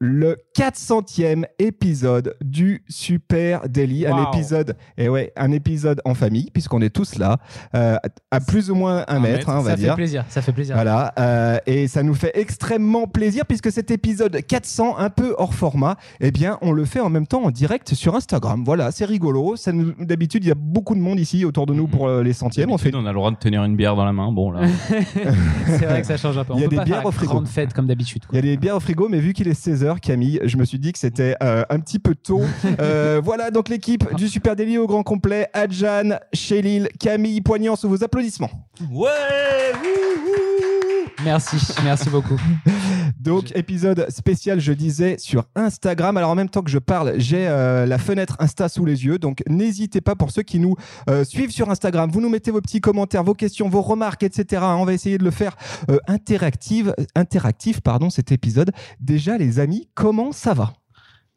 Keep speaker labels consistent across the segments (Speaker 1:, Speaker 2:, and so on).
Speaker 1: le 400e épisode du Super Daily. Un épisode, et ouais, un épisode en famille, puisqu'on est tous là, euh, à plus ou moins un,
Speaker 2: Un
Speaker 1: mètre,
Speaker 2: mètre,
Speaker 1: hein, on va
Speaker 2: ça
Speaker 1: dire.
Speaker 2: fait plaisir, ça fait plaisir.
Speaker 1: Voilà, euh, et ça nous fait extrêmement plaisir puisque cet épisode 400, un peu hors format, eh bien, on le fait en même temps en direct sur Instagram. Voilà, c'est rigolo. Ça nous- D'habitude, il y a beaucoup de monde ici autour de nous pour euh, les centièmes. On fait
Speaker 3: on a le droit de tenir une bière dans la main. Bon, là.
Speaker 2: C'est vrai que ça change un peu.
Speaker 1: Il y a des bières au frigo.
Speaker 2: grande fête comme d'habitude.
Speaker 1: Il y a des bières au frigo, mais vu qu'il est 16h, Camille, je me suis dit que c'était euh, un petit peu tôt. Euh, voilà donc l'équipe du Super Daily au grand complet. Adjan, Chélil, Camille, Poignant sous vos applaudissements.
Speaker 3: Ouais
Speaker 2: Merci, merci beaucoup.
Speaker 1: Donc épisode spécial, je disais, sur Instagram. Alors en même temps que je parle, j'ai euh, la fenêtre Insta sous les yeux. Donc n'hésitez pas pour ceux qui nous euh, suivent sur Instagram. Vous nous mettez vos petits commentaires, vos questions, vos remarques, etc. On va essayer de le faire euh, interactive, interactif, pardon, cet épisode. Déjà les amis, comment ça va?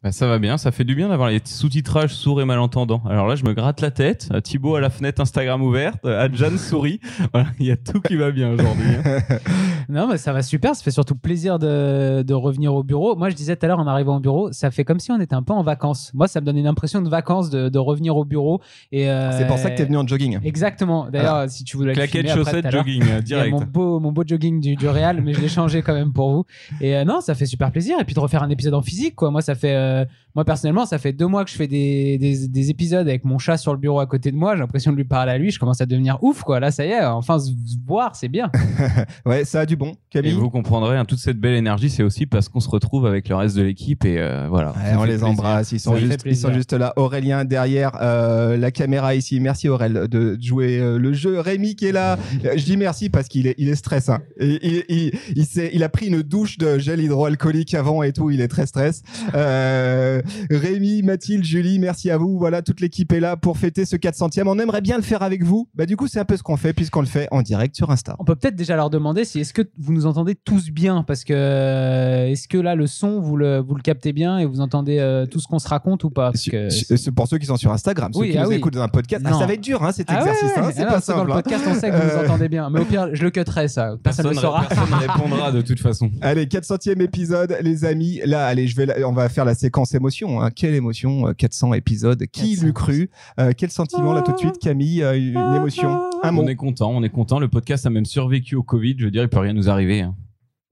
Speaker 3: Bah, ça va bien, ça fait du bien d'avoir les sous-titrages sourds et malentendants. Alors là, je me gratte la tête. Euh, Thibaut à la fenêtre Instagram ouverte. euh, Adjan sourit. Voilà, il y a tout qui va bien aujourd'hui. hein.
Speaker 2: Non, mais ça va super. Ça fait surtout plaisir de, de revenir au bureau. Moi, je disais tout à l'heure en arrivant au bureau, ça fait comme si on était un peu en vacances. Moi, ça me donne une impression de vacances de, de revenir au bureau. Et euh,
Speaker 1: C'est pour ça que tu es venu en jogging.
Speaker 2: Exactement. D'ailleurs, si tu voulais après,
Speaker 3: chaussettes, jogging, direct.
Speaker 2: mon beau, mon beau jogging du, du Real, mais je l'ai changé quand même pour vous. Et euh, non, ça fait super plaisir. Et puis de refaire un épisode en physique, quoi. Moi, ça fait, euh, moi personnellement, ça fait deux mois que je fais des, des, des épisodes avec mon chat sur le bureau à côté de moi. J'ai l'impression de lui parler à lui. Je commence à devenir ouf, quoi. Là, ça y est, enfin, se voir, c'est bien.
Speaker 1: Ouais, ça a du bon.
Speaker 3: Et
Speaker 1: Camille
Speaker 3: vous comprendrez, hein, toute cette belle énergie, c'est aussi parce qu'on se retrouve avec le reste de l'équipe et euh, voilà.
Speaker 1: Ouais, on les
Speaker 3: plaisir.
Speaker 1: embrasse, ils sont, juste, ils sont juste là. Aurélien derrière euh, la caméra ici. Merci Aurel de jouer euh, le jeu. Rémi qui est là. Euh, Je dis merci parce qu'il est, il est stress. hein. Et il, il, il, il a pris une douche de gel hydroalcoolique avant et tout. Il est très stress. Euh, Rémi, Mathilde, Julie, merci à vous. Voilà, toute l'équipe est là pour fêter ce 400e. On aimerait bien le faire avec vous. Bah du coup, c'est un peu ce qu'on fait puisqu'on le fait en direct sur Insta.
Speaker 2: On peut peut-être déjà leur demander si est-ce que vous nous entendez tous bien parce que euh, est-ce que là le son vous le vous le captez bien et vous entendez euh, tout ce qu'on se raconte ou pas? Parce que
Speaker 1: C'est pour ceux qui sont sur Instagram, ceux
Speaker 2: Oui,
Speaker 1: qui
Speaker 2: ah
Speaker 1: nous
Speaker 2: oui.
Speaker 1: écoutent dans un podcast. Ah, ça va être dur, hein, cet
Speaker 2: Ah ouais,
Speaker 1: exercice. hein, c'est pas simple.
Speaker 2: Dans le
Speaker 1: hein.
Speaker 2: podcast, on sait que vous
Speaker 1: Euh,
Speaker 2: nous entendez bien. Mais au pire, je le cutterai ça. Personne ne le saura.
Speaker 3: personne ne répondra de toute façon.
Speaker 1: Allez, 400e épisode, les amis. Là, allez, je vais, on va faire la séquence émotion. hein. Quelle émotion, euh, 400 épisodes. Qui
Speaker 2: 400.
Speaker 1: l'eût cru Euh, Quel sentiment là tout de suite, Camille Euh, Une émotion, un mot.
Speaker 3: On est content, on est content. Le podcast a même survécu au Covid. Je veux dire, il peut rien nous arriver. hein.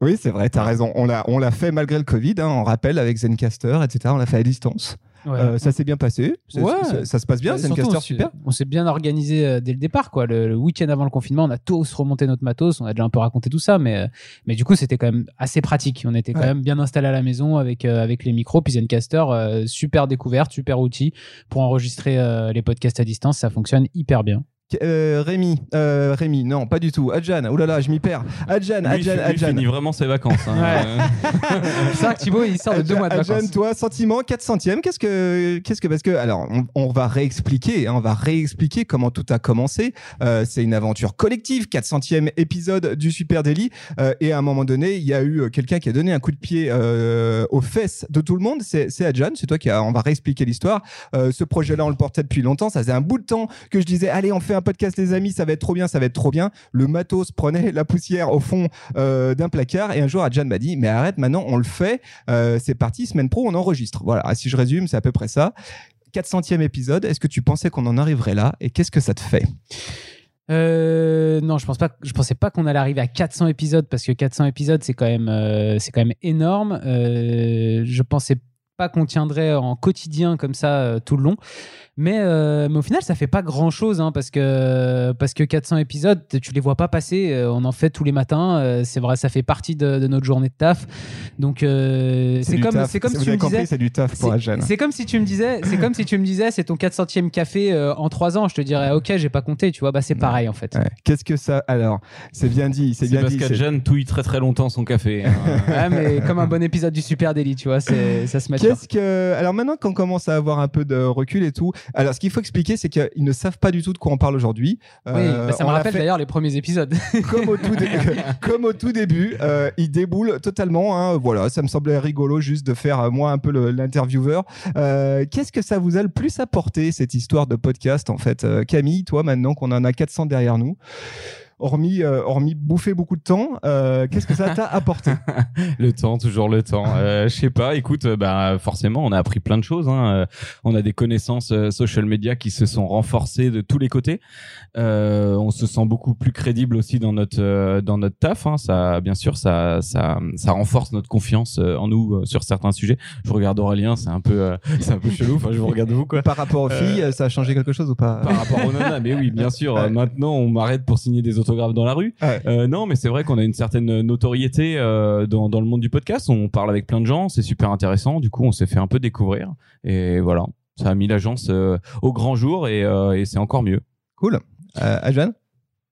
Speaker 1: Oui, c'est vrai, t'as raison. On l'a, on l'a fait malgré le Covid. Hein, on rappelle avec Zencaster, etc. On l'a fait à distance.
Speaker 2: Ouais.
Speaker 1: Euh, ça s'est bien passé. C'est-
Speaker 2: Ouais.
Speaker 1: ça, ça se passe bien. Zencaster,
Speaker 2: on s'est-
Speaker 1: super.
Speaker 2: On s'est bien organisé euh, dès le départ, quoi. Le, le week-end avant le confinement, on a tous remonté notre matos. On a déjà un peu raconté tout ça, mais, euh, mais du coup, c'était quand même assez pratique. On était quand
Speaker 1: Ouais.
Speaker 2: même bien installé à la maison avec, euh, avec les micros. Puis Zencaster, euh, super découverte, super outil pour enregistrer les podcasts à distance. Ça fonctionne hyper bien.
Speaker 1: Euh, Rémi, euh, Rémi, non, pas du tout. Adjan, oh là là, je m'y perds. Adjan,
Speaker 3: Lui,
Speaker 1: Adjan,
Speaker 3: lui
Speaker 1: Adjan.
Speaker 3: finit vraiment ses vacances. hein.
Speaker 2: Vrai que Thibaut, il sort de deux
Speaker 1: Adjan,
Speaker 2: mois de
Speaker 1: Adjan,
Speaker 2: vacances.
Speaker 1: toi, sentiment 400e, qu'est-ce que, qu'est-ce que, parce que, alors, on, on va réexpliquer, hein, on va réexpliquer comment tout a commencé. Euh, c'est une aventure collective, 400e épisode du Super Daily. Euh, et à un moment donné, il y a eu euh, quelqu'un qui a donné un coup de pied euh, aux fesses de tout le monde. C'est, c'est Adjan, c'est toi qui a, on va réexpliquer l'histoire. Euh, ce projet-là, on le portait depuis longtemps. Ça faisait un bout de temps que je disais, allez, on fait un podcast, les amis, ça va être trop bien, ça va être trop bien. Le matos prenait la poussière au fond euh, d'un placard. Et un jour, Adjan m'a dit, mais arrête, maintenant, on le fait. Euh, c'est parti, semaine pro, on enregistre. Voilà, si je résume, c'est à peu près ça. 400e épisode, est-ce que tu pensais qu'on en arriverait là et qu'est-ce que ça te fait?
Speaker 2: Euh, non, je pense pas. Je pensais pas qu'on allait arriver à 400 épisodes parce que 400 épisodes c'est quand même c'est quand même énorme. Euh, je pensais pas qu'on tiendrait en quotidien comme ça tout le long. Mais, euh, mais au final, ça fait pas grand chose hein, parce, que, parce que 400 épisodes, tu les vois pas passer. euh, on en fait tous les matins. euh, c'est vrai, ça fait partie de, de notre journée de taf. Donc, euh, c'est comme,
Speaker 1: taf.
Speaker 2: si tu me disais.
Speaker 1: c'est du taf pour
Speaker 2: C'est-
Speaker 1: Adjan.
Speaker 2: C'est comme si tu me disais, c'est comme si tu me disais, c'est ton 400e café euh, en 3 ans. Je te dirais, ok, j'ai pas compté, tu vois, bah c'est pareil en fait.
Speaker 1: Ouais. Qu'est-ce que ça Alors, c'est bien dit, c'est bien
Speaker 3: parce qu'Adjan touille très très longtemps son café. hein.
Speaker 2: Ouais, mais comme un bon épisode du Super Daily, tu vois, c'est, ça se match
Speaker 1: Qu'est-ce que alors maintenant qu'on commence à avoir un peu de recul et tout, alors ce qu'il faut expliquer c'est qu'ils ne savent pas du tout de quoi on parle aujourd'hui.
Speaker 2: Oui, bah, ça me rappelle
Speaker 1: fait
Speaker 2: d'ailleurs les premiers épisodes.
Speaker 1: comme au tout, dé- comme au tout début, euh, ils déboulent totalement. hein. voilà, ça me semblait rigolo juste de faire euh, moi un peu l'intervieweur. Euh, Qu'est-ce que ça vous a le plus apporté cette histoire de podcast en fait, Euh, Camille, toi maintenant qu'on en a 400 derrière nous. Hormis, euh, hormis bouffer beaucoup de temps, euh, qu'est-ce que ça t'a apporté?
Speaker 3: Le temps, toujours le temps. Euh, je sais pas. Écoute, euh, bah forcément, on a appris plein de choses. Hein. On a des connaissances social media qui se sont renforcées de tous les côtés. On se sent beaucoup plus crédible aussi dans notre dans notre taf. Hein. Ça, bien sûr, ça ça ça renforce notre confiance en nous sur certains sujets. Je regarde Aurélien, c'est un peu c'est un peu chelou. Enfin, je vous regarde vous quoi.
Speaker 1: Par rapport aux filles, ça a changé quelque chose ou pas?
Speaker 3: Par rapport aux nanas, mais oui, bien sûr. Maintenant, on m'arrête pour signer des autographes dans la rue.
Speaker 1: Ouais.
Speaker 3: Euh, non, mais c'est vrai qu'on a une certaine notoriété euh, dans, dans le monde du podcast. On parle avec plein de gens, c'est super intéressant. Du coup, on s'est fait un peu découvrir. Et voilà, ça a mis l'agence euh, au grand jour et, et c'est encore mieux.
Speaker 1: Cool. Euh, Ajane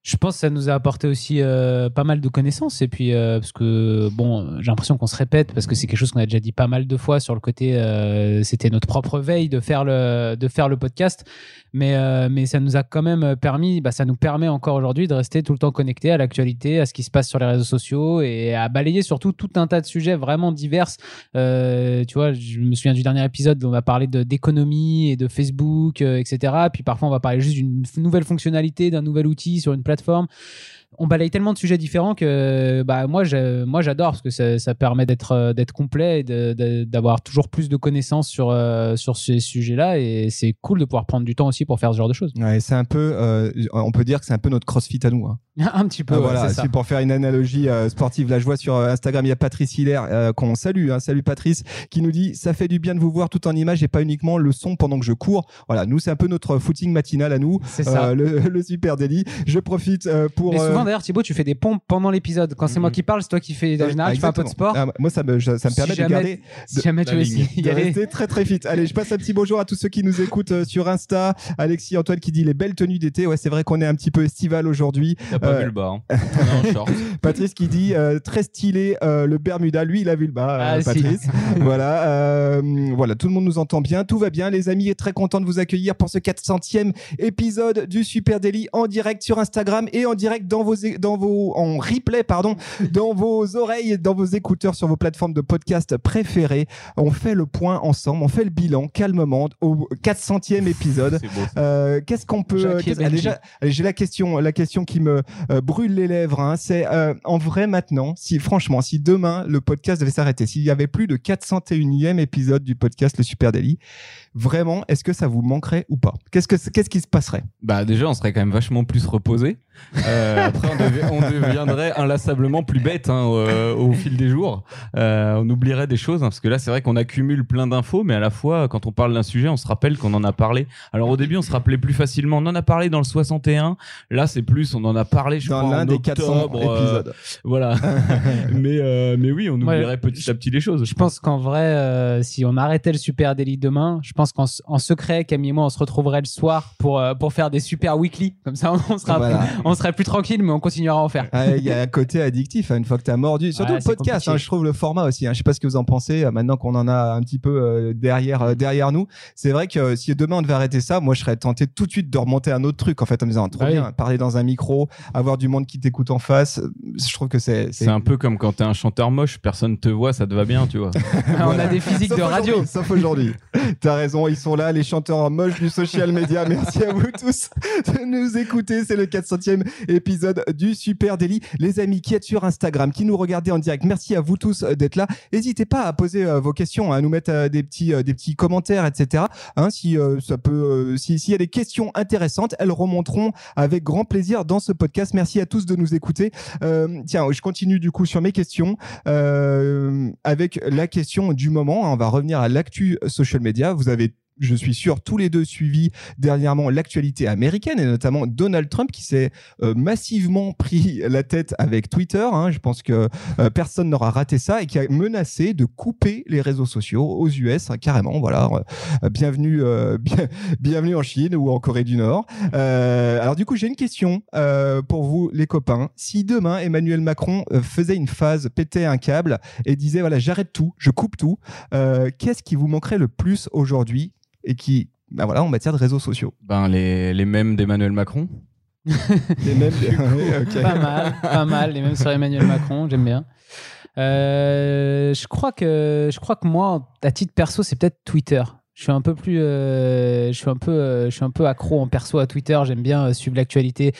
Speaker 2: Je pense que ça nous a apporté aussi euh, pas mal de connaissances. Et puis, euh, parce que, bon, j'ai l'impression qu'on se répète, parce que c'est quelque chose qu'on a déjà dit pas mal de fois sur le côté, euh, c'était notre propre veille de faire le, de faire le podcast. Mais, mais ça nous a quand même permis, bah, ça nous permet encore aujourd'hui de rester tout le temps connecté à l'actualité, à ce qui se passe sur les réseaux sociaux et à balayer surtout tout un tas de sujets vraiment divers. Tu vois, je me souviens du dernier épisode où on va parler d'économie et de Facebook, etc. Puis parfois, on va parler juste d'une nouvelle fonctionnalité, d'un nouvel outil sur une plateforme. On balaye tellement de sujets différents que bah, moi, j'adore parce que ça, permet d'être euh, d'être complet et d'avoir toujours plus de connaissances sur, euh, sur ces sujets-là. Et c'est cool de pouvoir prendre du temps aussi pour faire ce genre de choses.
Speaker 1: Euh, on peut dire que c'est un peu notre crossfit à nous. hein.
Speaker 2: un petit peu,
Speaker 1: Ah,
Speaker 2: ouais,
Speaker 1: voilà,
Speaker 2: c'est
Speaker 1: pour faire une analogie euh, sportive. Là, je vois sur euh, Instagram, il y a Patrice Hilaire euh, qu'on salue. hein. Salut Patrice, qui nous dit ça fait du bien de vous voir tout en image et pas uniquement le son pendant que je cours. Voilà, nous c'est un peu notre footing matinal à nous,
Speaker 2: C'est ça.
Speaker 1: Euh, le, le super délit. Je profite euh, pour.
Speaker 2: Mais souvent,
Speaker 1: euh,
Speaker 2: d'ailleurs, Thibaut, tu fais des pompes pendant l'épisode. Quand c'est moi qui parle, c'est toi qui fais. En
Speaker 1: euh,
Speaker 2: général, tu fais un peu de sport.
Speaker 1: Ah, moi, ça me, je- ça me
Speaker 2: Si
Speaker 1: permet de
Speaker 2: jamais-
Speaker 1: garder
Speaker 2: Si jamais
Speaker 3: la
Speaker 2: tu veux
Speaker 1: de
Speaker 2: aller.
Speaker 1: rester très très fit. Allez, je passe un petit bonjour à tous ceux qui nous écoutent euh, sur Insta. Alexis Antoine qui dit les belles tenues d'été. Ouais, c'est vrai qu'on est un petit peu estival aujourd'hui.
Speaker 3: T'as pas vu le bas. Hein. On est en short.
Speaker 1: Patrice qui dit euh, très stylé euh, le Bermuda. Lui, il a vu le bas.
Speaker 2: Ah,
Speaker 1: euh,
Speaker 2: si.
Speaker 1: Patrice. voilà, euh, voilà, tout le monde nous entend bien, tout va bien, les amis. Est très content de vous accueillir pour ce 400e épisode du Super Daily en direct sur Instagram et en direct dans vos dans vos en replay pardon dans vos oreilles, dans vos écouteurs sur vos plateformes de podcast préférées. On fait le point ensemble, on fait le bilan calmement au 400e épisode.
Speaker 3: Beau.
Speaker 1: Euh, qu'est-ce qu'on peut qu'est-ce-
Speaker 2: et
Speaker 1: ah, déjà j'ai la question la question qui me euh, brûle les lèvres hein, c'est euh, en vrai maintenant si franchement si demain le podcast devait s'arrêter s'il y avait plus de 401e épisode du podcast le Super Daily vraiment est-ce que ça vous manquerait ou pas? Qu'est-ce que qu'est-ce qui se passerait?
Speaker 3: Bah déjà, on serait quand même vachement plus reposé. Euh, après, on, devi- on deviendrait inlassablement plus bête hein, au, au fil des jours. Euh, on oublierait des choses hein, parce que là, c'est vrai qu'on accumule plein d'infos, mais à la fois, quand on parle d'un sujet, on se rappelle qu'on en a parlé. Alors au début, on se rappelait plus facilement. On en a parlé dans le 61. Là, c'est plus, on en a parlé, je
Speaker 1: dans
Speaker 3: crois,
Speaker 1: l'un
Speaker 3: en
Speaker 1: des 400
Speaker 3: octobre, euh,
Speaker 1: épisodes
Speaker 3: voilà. mais euh, mais oui, on
Speaker 2: Ouais.
Speaker 3: oublierait petit à petit les choses.
Speaker 2: Je pense qu'en vrai, euh, si on arrêtait le Super Daily demain, je pense qu'en s- en secret, Camille et moi, on se retrouverait le soir pour, euh, pour faire des super weekly. Comme ça, on, sera
Speaker 1: Voilà.
Speaker 2: on serait plus tranquille, mais on continuera à en faire.
Speaker 1: Ah, Il y a un côté addictif hein, une fois que tu as mordu. Surtout
Speaker 2: Ouais,
Speaker 1: le podcast, hein, je trouve le format aussi. Hein. Je sais pas ce que vous en pensez euh, maintenant qu'on en a un petit peu euh, derrière, euh, derrière nous. C'est vrai que euh, si demain on devait arrêter ça, moi je serais tenté tout de suite de remonter un autre truc en fait en me disant trop
Speaker 2: Bah oui.
Speaker 1: bien, parler dans un micro, avoir du monde qui t'écoute en face. Je trouve que c'est.
Speaker 3: C'est un peu comme quand t'es un chanteur moche, personne te voit, ça te va bien, tu vois.
Speaker 2: on a des physiques
Speaker 1: Sauf
Speaker 2: de radio.
Speaker 1: Sauf aujourd'hui. T'as raison, ils sont là, les chanteurs moches du social media. Merci à vous tous de nous écouter. C'est le 400e épisode du Super Daily. Les amis qui êtes sur Instagram, qui nous regardez en direct, merci à vous tous euh, d'être là. N'hésitez pas à poser euh, vos questions, à nous mettre euh, des petits, des petits commentaires, etc. Hein, si ça peut, si- s'il y a des questions intéressantes, elles remonteront avec grand plaisir dans ce podcast. Merci à tous de nous écouter. Tiens, je continue du coup sur mes questions avec la question du moment. On va revenir à l'actu social media. Vous avez je suis sûr, tous les deux suivi dernièrement l'actualité américaine et notamment Donald Trump qui s'est euh, massivement pris la tête avec Twitter. hein. je pense que euh, personne n'aura raté ça et qui a menacé de couper les réseaux sociaux aux US hein, carrément. Voilà, Euh, bienvenue, bien- bienvenue en Chine ou en Corée du Nord. Alors du coup, j'ai une question pour vous les copains. Si demain Emmanuel Macron faisait une phase, pétait un câble et disait voilà j'arrête tout, je coupe tout, qu'est-ce qui vous manquerait le plus aujourd'hui? Et qui, bah voilà, en matière de réseaux sociaux.
Speaker 3: Ben, les, les mêmes d'Emmanuel Macron.
Speaker 1: Les mêmes. Ok.
Speaker 2: Pas mal, pas mal. Et même sur Emmanuel Macron, j'aime bien. Euh, je crois que je crois que moi, à titre perso, c'est peut-être Twitter. Je suis un peu plus, euh, je suis un peu, euh, je suis un peu accro en perso à Twitter. J'aime bien euh, suivre l'actualité,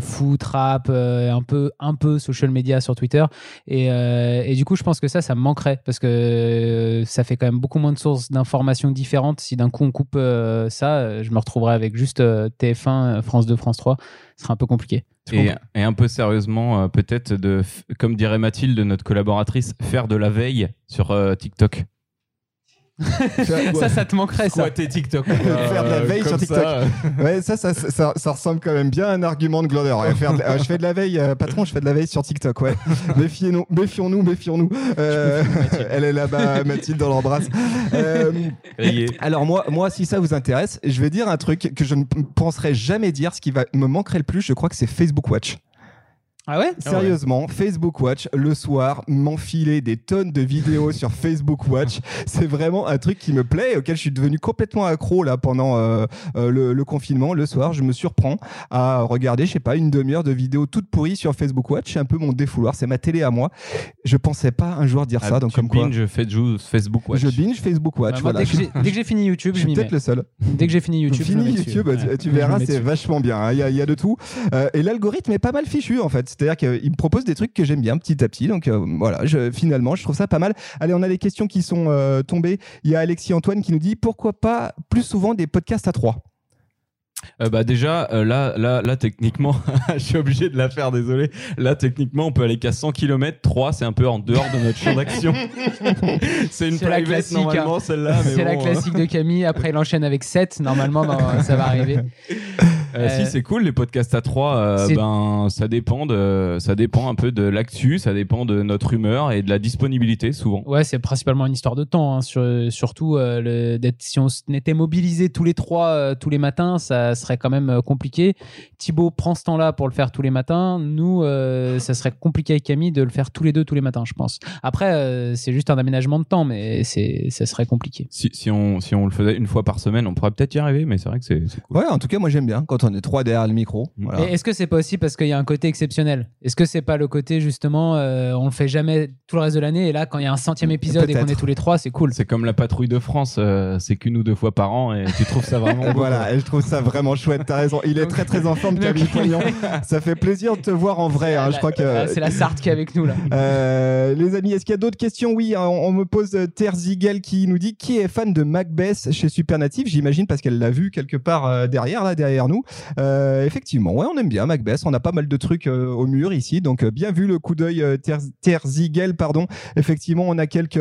Speaker 2: foot, rap, un peu, un peu social media sur Twitter. Et, et du coup, je pense que ça, ça me manquerait parce que ça fait quand même beaucoup moins de sources d'informations différentes. Si d'un coup on coupe ça, je me retrouverai avec juste euh, TF1, euh, France 2, France 3. Ce serait un peu compliqué.
Speaker 3: Et, un peu sérieusement, peut-être de, comme dirait Mathilde, notre collaboratrice, faire de la veille sur euh,
Speaker 2: Ça, ça te manquerait, ça.
Speaker 3: Squatter TikTok.
Speaker 1: Faire de la veille
Speaker 3: comme
Speaker 1: sur TikTok.
Speaker 3: ça.
Speaker 1: Ouais, ça, ça, ça, ça ressemble quand même bien à un argument de Glover. Ouais, faire de- euh, je fais de la veille, euh, patron, je fais de la veille sur TikTok. Ouais. Méfiez-nous, méfions-nous, méfions-nous. Euh, elle est là-bas, Mathilde, dans l'embrasse. Euh, alors moi, moi, si ça vous intéresse, je vais dire un truc que je ne penserais jamais dire. Ce qui va me manquerait le plus, je crois que c'est Facebook Watch.
Speaker 2: Ah ouais?
Speaker 1: Sérieusement, Facebook Watch, le soir, m'enfiler des tonnes de vidéos sur Facebook Watch, c'est vraiment un truc qui me plaît, et auquel je suis devenu complètement accro là pendant euh, euh, le, le confinement. Le soir, je me surprends à regarder, je sais pas, une demi-heure de vidéos toutes pourries sur Facebook Watch. C'est un peu mon défouloir, c'est ma télé à moi. Je pensais pas un jour dire ça,
Speaker 3: Ah,
Speaker 1: donc
Speaker 3: tu
Speaker 1: comme quoi.
Speaker 3: binge Facebook Watch.
Speaker 1: Je binge Facebook Watch.
Speaker 2: Moi,
Speaker 1: voilà.
Speaker 2: dès, que j'ai- dès que j'ai fini YouTube,
Speaker 1: Je
Speaker 2: je
Speaker 1: suis peut-être le seul.
Speaker 2: Dès que j'ai fini YouTube, je
Speaker 1: Fini
Speaker 2: dessus.
Speaker 1: YouTube,
Speaker 2: Ouais.
Speaker 1: tu
Speaker 2: Je me
Speaker 1: verras, c'est vachement bien. hein. Il y, a- il y a de tout. Euh, et l'algorithme est pas mal fichu, en fait. C'est-à-dire qu'il me propose des trucs que j'aime bien petit à petit. Donc euh, voilà, je, finalement, je trouve ça pas mal. Allez, on a des questions qui sont euh, tombées. Il y a Alexis Antoine qui nous dit pourquoi pas plus souvent des podcasts à trois?
Speaker 3: Euh, bah déjà, euh, là, là, là, techniquement, je suis obligé de la faire, désolé. Là, techniquement, on peut aller qu'à 100 km. 3, c'est un peu en dehors de notre champ d'action. c'est une private,
Speaker 2: classique,
Speaker 3: normalement, celle-là.
Speaker 2: C'est la classique de Camille. Après, il enchaîne avec 7. Normalement, ça va arriver.
Speaker 3: Euh,
Speaker 2: Euh,
Speaker 3: si c'est cool les podcasts à trois, euh,
Speaker 2: c'est-
Speaker 3: ben ça dépend de, ça dépend un peu de l'actu, ça dépend de notre humeur et de la disponibilité souvent.
Speaker 2: Ouais, c'est principalement une histoire de temps. hein. Sur- surtout, euh, le- si on n'était mobilisés tous les trois euh, tous les matins, ça serait quand même euh, compliqué. Thibaut prend ce temps-là pour le faire tous les matins. Nous, euh, ça serait compliqué avec Camille de le faire tous les deux tous les matins, je pense. Après, euh, c'est juste un aménagement de temps, mais c'est, ça serait compliqué.
Speaker 3: Si, si on, si on le faisait une fois par semaine, on pourrait peut-être y arriver, mais c'est vrai que c'est c'est cool.
Speaker 1: Ouais, en tout cas, moi j'aime bien quand on est trois derrière le micro. Voilà.
Speaker 2: Et est-ce que c'est pas aussi parce qu'il y a un côté exceptionnel? Est-ce que c'est pas le côté justement, euh, on le fait jamais tout le reste de l'année et là, quand il y a un centième épisode et qu'on est tous les trois, c'est cool.
Speaker 3: C'est comme la patrouille de France, euh, c'est qu'une ou deux fois par an et tu trouves ça vraiment beau,
Speaker 1: voilà, et je trouve ça vraiment chouette. T'as raison. Il est très très en forme, Camille Poignon. Ça fait plaisir de te voir en vrai. hein. Je crois que.
Speaker 2: Ah, c'est la Sarthe qui est avec nous là.
Speaker 1: Euh, les amis, est-ce qu'il y a d'autres questions? Oui, on, on me pose euh, Terzigel qui nous dit qui est fan de Macbeth chez Supernative? J'imagine parce qu'elle l'a vu quelque part euh, derrière, là, derrière nous. Euh, effectivement, on aime bien Macbeth. On a pas mal de trucs euh, au mur ici, donc euh, bien vu le coup d'œil Ter- Terzigel, pardon. Effectivement, on a quelques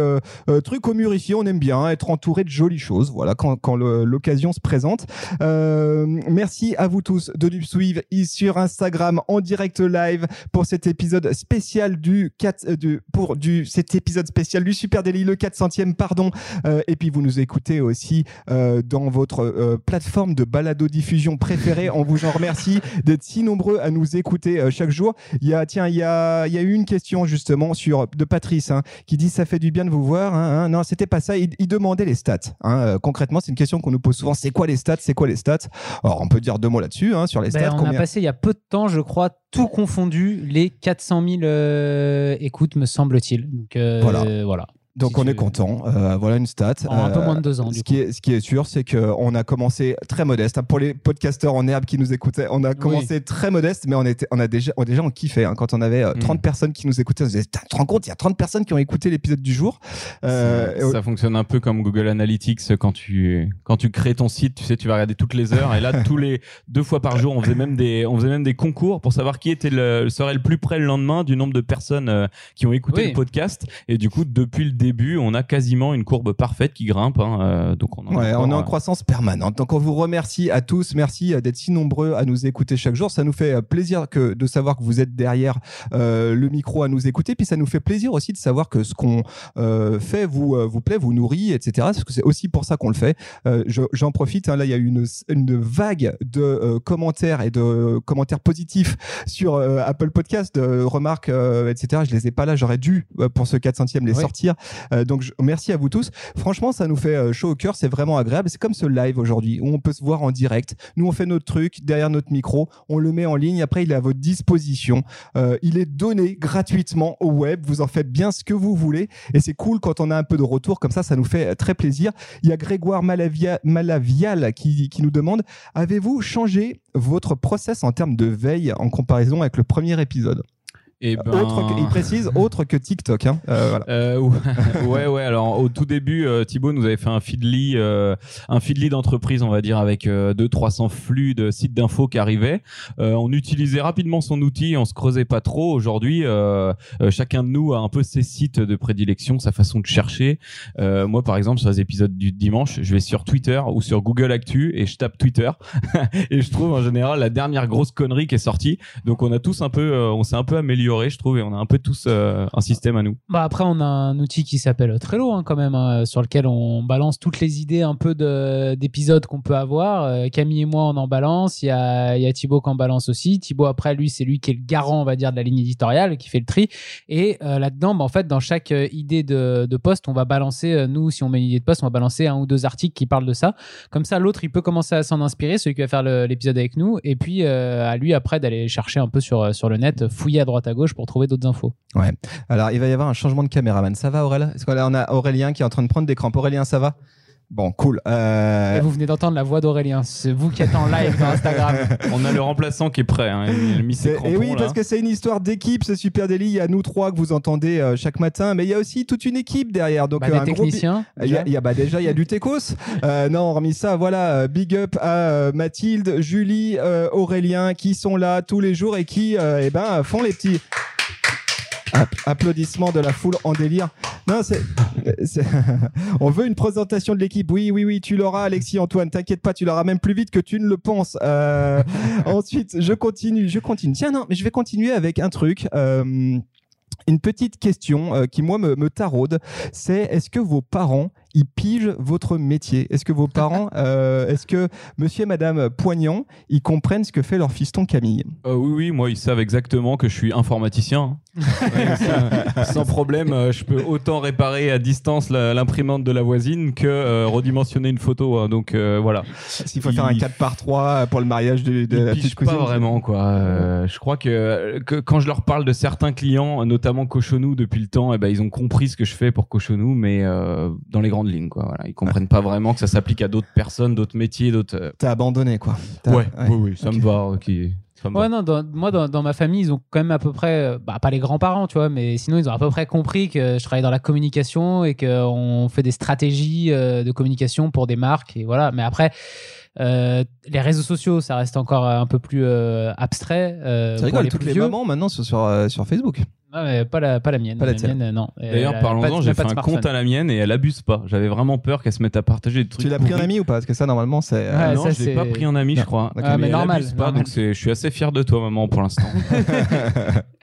Speaker 1: trucs au mur ici. On aime bien être entouré de jolies choses. Voilà, quand, l'occasion se présente. Merci à vous tous de nous suivre sur Instagram en direct live pour cet épisode spécial du 4 euh, du pour du cet épisode spécial du Super le 400e pardon et puis vous nous écoutez aussi dans votre plateforme de balado diffusion préférée on vous en remercie d'être si nombreux à nous écouter euh, chaque jour il y a tiens il y a il y a eu une question justement sur de Patrice hein, qui dit ça fait du bien de vous voir hein, hein. non c'était pas ça il, il demandait les stats. Euh, concrètement c'est une question qu'on nous pose souvent c'est quoi les stats? C'est quoi les stats? Alors on peut dire deux mots là-dessus sur les
Speaker 2: Ben,
Speaker 1: stats
Speaker 2: on a passé il y a peu de temps, je crois, tout confondu, les 400 000 euh, écoutes, me semble-t-il. Donc
Speaker 1: Voilà.
Speaker 2: voilà.
Speaker 1: Donc
Speaker 2: Si
Speaker 1: on
Speaker 2: tu
Speaker 1: est content. Euh, voilà une stat.
Speaker 2: En un peu
Speaker 1: Euh,
Speaker 2: moins de deux ans, du
Speaker 1: Ce
Speaker 2: coup.
Speaker 1: qui, est, ce qui est sûr, c'est qu'on a commencé très modeste. Pour les podcasteurs en herbe qui nous écoutaient, on a commencé très modeste, mais on, était, on a déjà, on, déjà on kiffait. hein. Quand on avait euh, 30
Speaker 3: Mm.
Speaker 1: personnes qui nous écoutaient, on se disait, tu te rends compte, il y a 30 personnes qui ont écouté l'épisode du jour. Euh,
Speaker 3: ça, ça fonctionne un peu comme Google Analytics quand tu quand tu crées ton site, tu sais, tu vas regarder toutes les heures et là tous les deux fois par jour, on faisait même des on faisait même des concours pour savoir qui était le serait le plus près le lendemain du nombre de personnes euh, qui ont écouté
Speaker 2: Oui.
Speaker 3: le podcast et du coup depuis le début, on a quasiment une courbe parfaite qui grimpe. hein, euh, donc on, en a
Speaker 1: Ouais, on
Speaker 3: encore,
Speaker 1: est en
Speaker 3: euh,
Speaker 1: croissance permanente. Donc on vous remercie à tous. Merci euh, d'être si nombreux à nous écouter chaque jour. Ça nous fait plaisir que de savoir que vous êtes derrière euh, le micro à nous écouter. Puis ça nous fait plaisir aussi de savoir que ce qu'on euh, fait vous vous plaît, vous nourrit, etc. Parce que c'est aussi pour ça qu'on le fait. Euh, je- J'en profite. hein, là, il y a eu une, une vague de commentaires et de commentaires positifs sur Apple Podcast, de remarques, etc. Je les ai pas là. J'aurais dû pour ce 400e les
Speaker 2: Oui.
Speaker 1: sortir. Euh, donc merci à vous tous. Franchement, ça nous fait euh, chaud au cœur. C'est vraiment agréable. C'est comme ce live aujourd'hui où on peut se voir en direct. Nous, on fait notre truc derrière notre micro. On le met en ligne. Après, il est à votre disposition. Euh, il est donné gratuitement au web. Vous en faites bien ce que vous voulez. Et c'est cool quand on a un peu de retour. Comme ça, ça nous fait très plaisir. Il y a Grégoire Malavia- Malavial qui, qui nous demande Avez-vous changé votre process en termes de veille en comparaison avec le premier épisode?
Speaker 3: Eh ben-
Speaker 1: autre que- Il précise autre que TikTok. Hein. Euh, voilà.
Speaker 3: Euh, ouais, ouais. Alors au tout début, euh, Thibaut nous avait fait un feedly, euh, un feedly d'entreprise, on va dire, avec euh, 200-300 flux de sites d'infos qui arrivaient. Euh, on utilisait rapidement son outil, on se creusait pas trop. Aujourd'hui, euh, euh, chacun de nous a un peu ses sites de prédilection, sa façon de chercher. Euh, moi, par exemple, sur les épisodes du dimanche, je vais sur Twitter ou sur Google Actu et je tape Twitter et je trouve en général la dernière grosse connerie qui est sortie. Donc on a tous un peu, euh, on s'est un peu amélioré, je trouve, et on a un peu tous euh, un système à nous.
Speaker 2: Bah après, on a un outil qui s'appelle Trello hein, quand même, hein, sur lequel on balance toutes les idées un peu de- d'épisodes qu'on peut avoir. Euh, Camille et moi, on en balance. Il y a, il y a Thibaut qui en balance aussi. Thibaut, après, lui, c'est lui qui est le garant, on va dire, de la ligne éditoriale, qui fait le tri. Et euh, là-dedans, bah, en fait, dans chaque idée de, poste, on va balancer, nous, si on met une idée de poste, on va balancer un ou deux articles qui parlent de ça. Comme ça, l'autre, il peut commencer à s'en inspirer, celui qui va faire l'épisode avec nous. Et puis, à lui, après, d'aller chercher un peu sur, sur le net, fouiller à droite à gauche pour trouver d'autres infos.
Speaker 1: Alors, il va y avoir un changement de caméraman. Ça va, Aurélien Est-ce qu'on a- on a Aurélien qui est en train de prendre des crampes Aurélien, ça va? Bon, cool. Euh,
Speaker 2: Et vous venez d'entendre la voix d'Aurélien. C'est vous qui êtes en live dans Instagram.
Speaker 3: On a le remplaçant qui est prêt. Hein. Il a mis ses
Speaker 1: c'est-
Speaker 3: crampons,
Speaker 1: et oui,
Speaker 3: là.
Speaker 1: parce que c'est une histoire d'équipe, ce Super Daily. Il y a nous trois que vous entendez euh, chaque matin, mais il y a aussi toute une équipe derrière. Donc,
Speaker 2: Bah,
Speaker 1: euh,
Speaker 2: des
Speaker 1: un gros bi-
Speaker 2: techniciens.
Speaker 1: Il y a, il y a- bah déjà il y a du Técos. Euh, non, hormis ça, voilà, euh, big up à euh, Mathilde, Julie, euh, Aurélien qui sont là tous les jours et qui euh, eh ben font les petits applaudissements de la foule en délire. Non, c'est on veut une présentation de l'équipe. Oui, oui, oui, tu l'auras Alexis Antoine, t'inquiète pas, tu l'auras même plus vite que tu ne le penses. Euh, ensuite, je continue, je continue. Tiens non, mais je vais continuer avec un truc euh, une petite question euh, qui moi me, me taraude, c'est est-ce que vos parents ils pigent votre métier Est-ce que vos parents, euh, est-ce que Monsieur et Madame Poignant, ils comprennent ce que fait leur fiston Camille?
Speaker 3: Euh, oui, oui, moi, ils savent exactement que je suis informaticien. hein. Ouais, ça, sans problème, euh, je peux autant réparer à distance l'imprimante de la voisine que euh, redimensionner une photo. hein. Donc euh, voilà.
Speaker 1: S'il faut faire un
Speaker 3: Ils-
Speaker 1: 4 par 3 pour le mariage de, la petite
Speaker 3: pas
Speaker 1: cousine
Speaker 3: vraiment quoi. Euh, je crois que, que quand je leur parle de certains clients, notamment Cochonou depuis le temps, eh ben ils ont compris ce que je fais pour Cochonou, mais euh, dans les grandes lignes quoi. Voilà, ils comprennent pas vraiment que ça s'applique à d'autres personnes, d'autres métiers, d'autres. euh,
Speaker 1: T'as abandonné quoi.
Speaker 3: Ouais, oui, oui, ça me va. ok. Ça me va.
Speaker 2: Ouais, non, dans- moi, dans, dans ma famille, ils ont quand même à peu près, euh, bah, pas les grands-parents, tu vois, mais sinon, ils ont à peu près compris que je travaille dans la communication et qu'on fait des stratégies euh, de communication pour des marques. Et voilà. Mais après, euh, les réseaux sociaux, ça reste encore un peu plus euh, abstrait. euh,
Speaker 1: rigoles,
Speaker 2: les
Speaker 1: toutes
Speaker 2: plus
Speaker 1: les
Speaker 2: vieux.
Speaker 1: mamans maintenant sont sur, euh, sur Facebook.
Speaker 2: Ah, mais pas, la, pas la mienne.
Speaker 1: Pas la tienne.
Speaker 2: mienne, non.
Speaker 3: D'ailleurs,
Speaker 2: Elle a
Speaker 3: parlons-en, j'ai fait un
Speaker 2: smartphone.
Speaker 3: compte à la mienne et elle abuse pas. J'avais vraiment peur qu'elle se mette à partager des trucs.
Speaker 1: Tu l'as pris en ami ou pas? Parce que ça normalement c'est. euh,
Speaker 2: Ouais,
Speaker 3: non,
Speaker 2: ça,
Speaker 3: je l'ai pas pris en ami,
Speaker 1: Non.
Speaker 3: je crois.
Speaker 1: D'accord.
Speaker 2: Ah, mais
Speaker 3: elle
Speaker 2: normal,
Speaker 3: abuse pas,
Speaker 2: normal.
Speaker 3: donc c'est- je suis assez fier de toi, maman, pour l'instant.